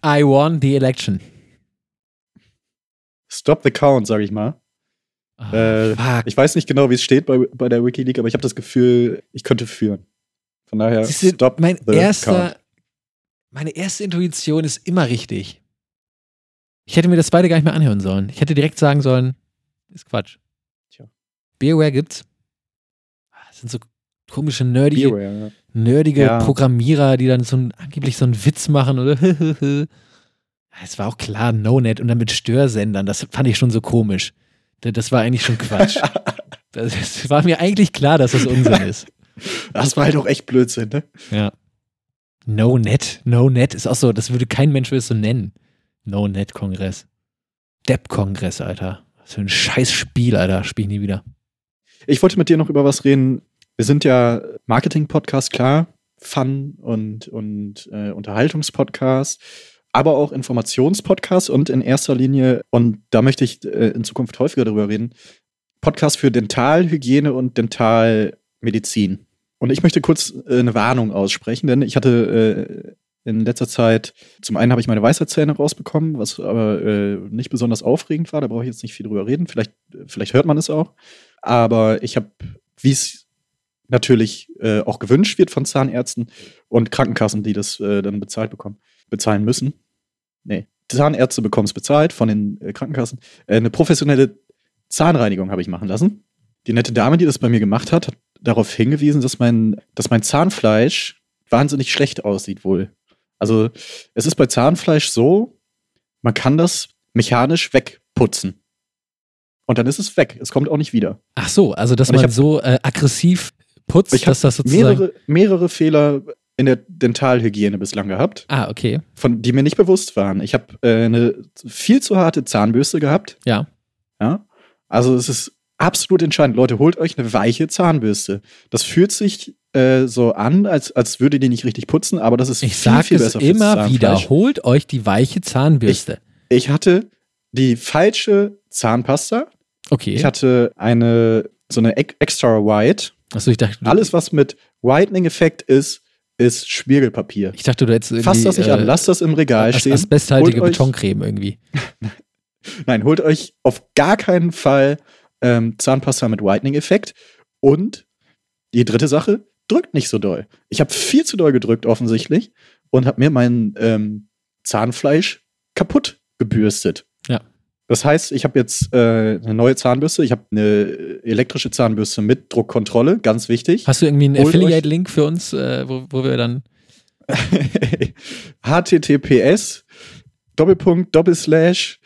I won the election. Stop the count, sag ich mal. Ah, Äh. Ich weiß nicht genau, wie es steht bei, bei der Wikileaks, aber ich habe das Gefühl, ich könnte führen. Von daher, Siehst du, stop mein erster, count. meine erste Intuition ist immer richtig. Ich hätte mir das beide gar nicht mehr anhören sollen. Ich hätte direkt sagen sollen, ist Quatsch. Tja. Beerware gibt's. Ah, Das sind so komische, nerdige, Beware, ja. nerdige Ja. Programmierer, die dann so ein, angeblich so einen Witz machen oder Es war auch klar, No-Net und dann mit Störsendern. Das fand ich schon so komisch. Das- war eigentlich schon Quatsch. Das war mir eigentlich klar, dass das Unsinn ist. Das war halt auch echt Blödsinn, ne? Ja. No-Net, No-Net ist auch so, das würde kein Mensch so nennen. No-Net-Kongress. Depp-Kongress, Alter. Was für ein scheiß Spiel, Alter. Spiel ich nie wieder. Ich wollte mit dir noch über was reden. Wir sind ja Marketing-Podcast, klar, Fun und, und äh, Unterhaltungspodcast, aber auch Informationspodcast und in erster Linie, und da möchte ich äh, in Zukunft häufiger drüber reden, Podcast für Dentalhygiene und Dentalmedizin. Und ich möchte kurz äh, eine Warnung aussprechen, denn ich hatte äh, in letzter Zeit, zum einen habe ich meine Weisheitszähne rausbekommen, was aber äh, nicht besonders aufregend war, da brauche ich jetzt nicht viel drüber reden, vielleicht, vielleicht hört man es auch. Aber ich habe, wie es natürlich äh, auch gewünscht wird von Zahnärzten und Krankenkassen, die das äh, dann bezahlt bekommen, bezahlen müssen. Nee, Zahnärzte bekommen es bezahlt von den Krankenkassen. Eine professionelle Zahnreinigung habe ich machen lassen. Die nette Dame, die das bei mir gemacht hat, hat darauf hingewiesen, dass mein, dass mein Zahnfleisch wahnsinnig schlecht aussieht wohl. Also es ist bei Zahnfleisch so, man kann das mechanisch wegputzen. Und dann ist es weg. Es kommt auch nicht wieder. Ach so, also dass man so äh, aggressiv putzt, Ich dass das sozusagen. mehrere, mehrere Fehler in der Dentalhygiene bislang gehabt, ah, okay. von die mir nicht bewusst waren. Ich habe äh, eine viel zu harte Zahnbürste gehabt. Ja. Ja. Also es ist absolut entscheidend. Leute, holt euch eine weiche Zahnbürste. Das fühlt sich äh, so an, als, als würde die nicht richtig putzen, aber das ist Ich viel, sage viel es besser fürs immer Zahnfleisch. wieder. Holt euch die weiche Zahnbürste. Ich hatte die falsche Zahnpasta. okay. Ich hatte eine so eine Ex- Extra White. Achso, ich dachte, Alles, was mit Whitening-Effekt ist, ist Spiegelpapier. ich dachte, du hättest Fasst das nicht äh, an, lasst das im Regal as stehen. asbesthaltige Betoncreme irgendwie. Nein, holt euch auf gar keinen Fall ähm, Zahnpasta mit Whitening-Effekt. Und die dritte Sache, drückt nicht so doll. Ich habe viel zu doll gedrückt offensichtlich und habe mir mein ähm, Zahnfleisch kaputt gebürstet. Ja. Das heißt, ich habe jetzt äh, eine neue Zahnbürste. Ich habe eine elektrische Zahnbürste mit Druckkontrolle, ganz wichtig. Hast du irgendwie einen Affiliate-Link für uns, äh, wo, wo wir dann. https Doppelpunkt Doppelslash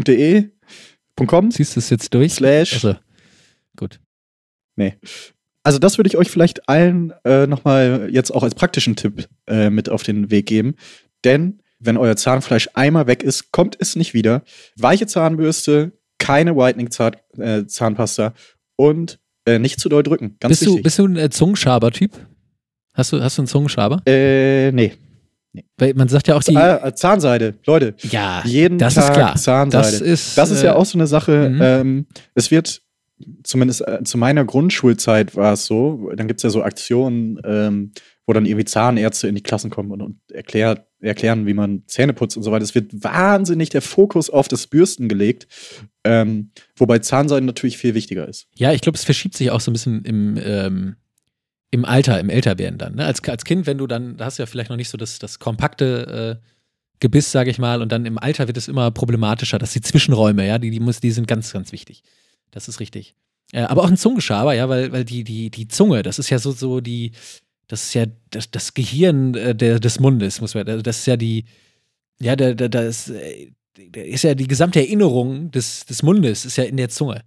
de.amazon.de .com Ziehst du es jetzt durch? Slash. Also, gut. Also das würde ich euch vielleicht allen äh, nochmal jetzt auch als praktischen Tipp äh, mit auf den Weg geben. Denn wenn euer Zahnfleisch einmal weg ist, kommt es nicht wieder. Weiche Zahnbürste, keine Whitening-Zahnpasta und äh, nicht zu doll drücken. Ganz Bist du, wichtig. bist du ein äh, Zungenschaber-Typ? Hast du, hast du einen Zungenschaber? äh, nee. Weil man sagt ja auch die. Ah, Zahnseide, Leute. ja, Jeden das Tag ist klar. Zahnseide. Das ist, Das ist äh, ja auch so eine Sache. mhm. Ähm, es wird, zumindest äh, zu meiner Grundschulzeit war es so, dann gibt es ja so Aktionen, ähm, wo dann irgendwie Zahnärzte in die Klassen kommen und, und erklärt, erklären, wie man Zähne putzt und so weiter. Es wird wahnsinnig der Fokus auf das Bürsten gelegt, ähm, wobei Zahnseide natürlich viel wichtiger ist. Ja, ich glaube, es verschiebt sich auch so ein bisschen im, ähm, im Alter, im Älterwerden dann. Ne? Als, als Kind, wenn du dann, da hast du ja vielleicht noch nicht so das, das kompakte äh, Gebiss, sage ich mal, und dann im Alter wird es immer problematischer. dass die Zwischenräume, ja, die, die, muss, die sind ganz, ganz wichtig. Das ist richtig. Äh, aber auch ein Zungenschaber, ja, weil, weil die, die, die Zunge, das ist ja so, so die, das ist ja das, das Gehirn äh, der, des Mundes, muss man, das ist ja die, ja, da, da, da ist, äh, da ist ja die gesamte Erinnerung des, des Mundes, ist ja in der Zunge.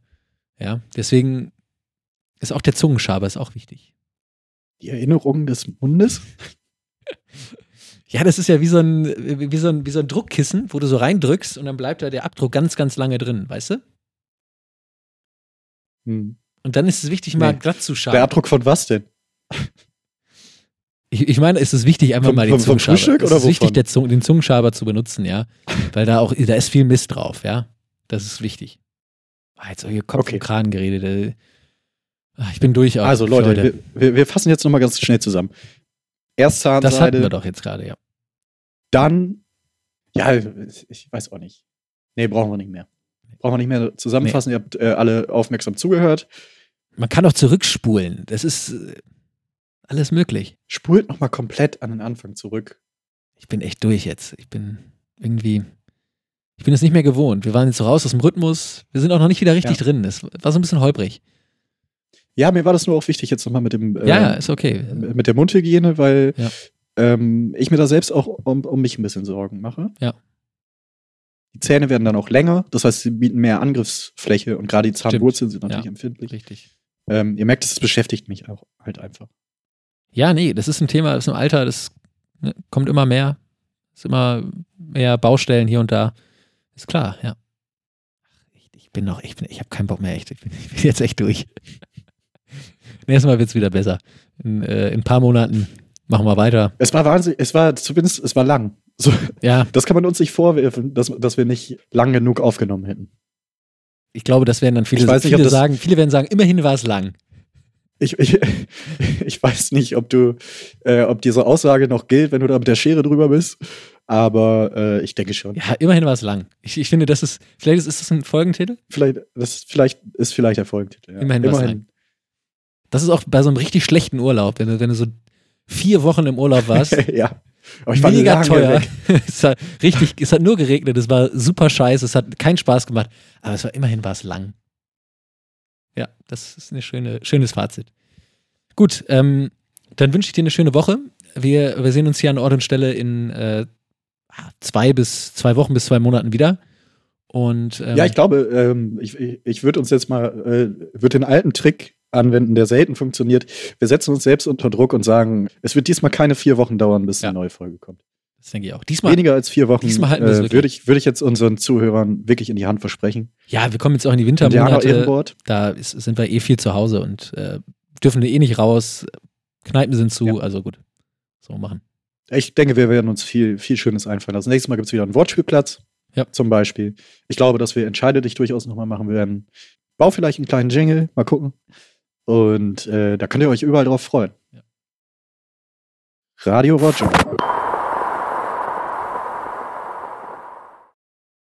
Ja, deswegen ist auch der Zungenschaber ist auch wichtig. Die Erinnerung des Mundes? Ja, das ist ja wie so, ein, wie, so ein, wie so ein Druckkissen, wo du so reindrückst und dann bleibt da der Abdruck ganz, ganz lange drin, weißt du? Hm. Und dann ist es wichtig, mal Nee. glatt zu schaben. Der Abdruck von was denn? Ich, ich meine, es ist wichtig, einfach Vom- mal den vom- vom Zungenschaber. Frühstück es ist wichtig, wovon? der Zung, den Zungenschaber zu benutzen, ja. Weil da auch, da ist viel Mist drauf, ja. Das ist wichtig. Ah, jetzt hier Kopf Okay. und Kragen geredet. Ah, Ich bin durch. Also Leute, wir, wir, fassen jetzt nochmal ganz schnell zusammen. Erst das hatten wir Zahnseide, doch jetzt gerade, ja. dann, ja, ich weiß auch nicht. Nee, brauchen wir nicht mehr. Brauchen wir nicht mehr zusammenfassen. Ihr habt äh, alle aufmerksam zugehört. Man kann auch zurückspulen. Das ist äh, alles möglich. Spult nochmal komplett an den Anfang zurück. Ich bin echt durch jetzt. Ich bin irgendwie. Ich bin es nicht mehr gewohnt. Wir waren jetzt so raus aus dem Rhythmus. Wir sind auch noch nicht wieder richtig Ja. drin. Es war so ein bisschen holprig. Ja, mir war das nur auch wichtig jetzt nochmal mit dem äh, ja, ist okay. mit der Mundhygiene, weil Ja. ähm, ich mir da selbst auch um, um mich ein bisschen Sorgen mache. Ja. Die Zähne werden dann auch länger, das heißt, sie bieten mehr Angriffsfläche und gerade die Zahnwurzeln sind natürlich Ja. empfindlich. Richtig. Ähm, ihr merkt, es beschäftigt mich auch halt einfach. Ja, nee, das ist ein Thema, das ist im Alter, das ne, kommt immer mehr. Es ist immer mehr Baustellen hier und da. Ist klar, ja. Ich, ich bin noch, ich bin, ich habe keinen Bock mehr, echt. Ich bin, ich bin jetzt echt durch. Nächstes Mal wird es wieder besser. In, äh, in ein paar Monaten machen wir weiter. Es war wahnsinnig, es war zumindest, es war lang. So, Ja, das kann man uns nicht vorwerfen, dass, dass wir nicht lang genug aufgenommen hätten. ich glaube, das werden dann viele, nicht, viele sagen, viele werden sagen, immerhin war es lang. Ich, ich, ich weiß nicht, ob du, äh, ob diese Aussage noch gilt, wenn du da mit der Schere drüber bist, aber äh, ich denke schon. Ja, immerhin war es lang. Ich, ich finde, das ist, vielleicht ist, ist das ein Folgentitel? Vielleicht, das ist vielleicht, ist vielleicht der Folgentitel. Ja. Immerhin war's lang. Das ist auch bei so einem richtig schlechten Urlaub, wenn du, wenn du so vier Wochen im Urlaub warst. ja. Aber ich war mega teuer. es hat richtig, es hat nur geregnet, es war super scheiße, es hat keinen Spaß gemacht, aber es war immerhin war es lang. Ja, das ist ein schöne, schönes Fazit. Gut, ähm, dann wünsche ich dir eine schöne Woche. Wir, wir sehen uns hier an Ort und Stelle in äh, zwei bis zwei Wochen bis zwei Monaten wieder. Und ähm, Ja, ich glaube, ähm, ich, ich, würde uns jetzt mal, äh, würde den alten Trick anwenden, der selten funktioniert. Wir setzen uns selbst unter Druck und sagen, es wird diesmal keine vier Wochen dauern, bis Ja. eine neue Folge kommt. das denke ich auch. Diesmal, Weniger als vier Wochen äh, würde ich, würde ich jetzt unseren Zuhörern wirklich in die Hand versprechen. ja, wir kommen jetzt auch in die Wintermonate. Da ist, sind wir eh viel zu Hause und äh, dürfen eh nicht raus. Kneipen sind zu, Ja. also gut. So machen. Ich denke, wir werden uns viel, viel Schönes einfallen lassen. Nächstes Mal gibt es wieder einen Wortspielplatz. Ja. Zum Beispiel. Ich glaube, dass wir Entscheide dich durchaus nochmal machen werden. Bau vielleicht einen kleinen Jingle, mal gucken. Und äh, da könnt ihr euch überall drauf freuen. Ja. Radio Roger.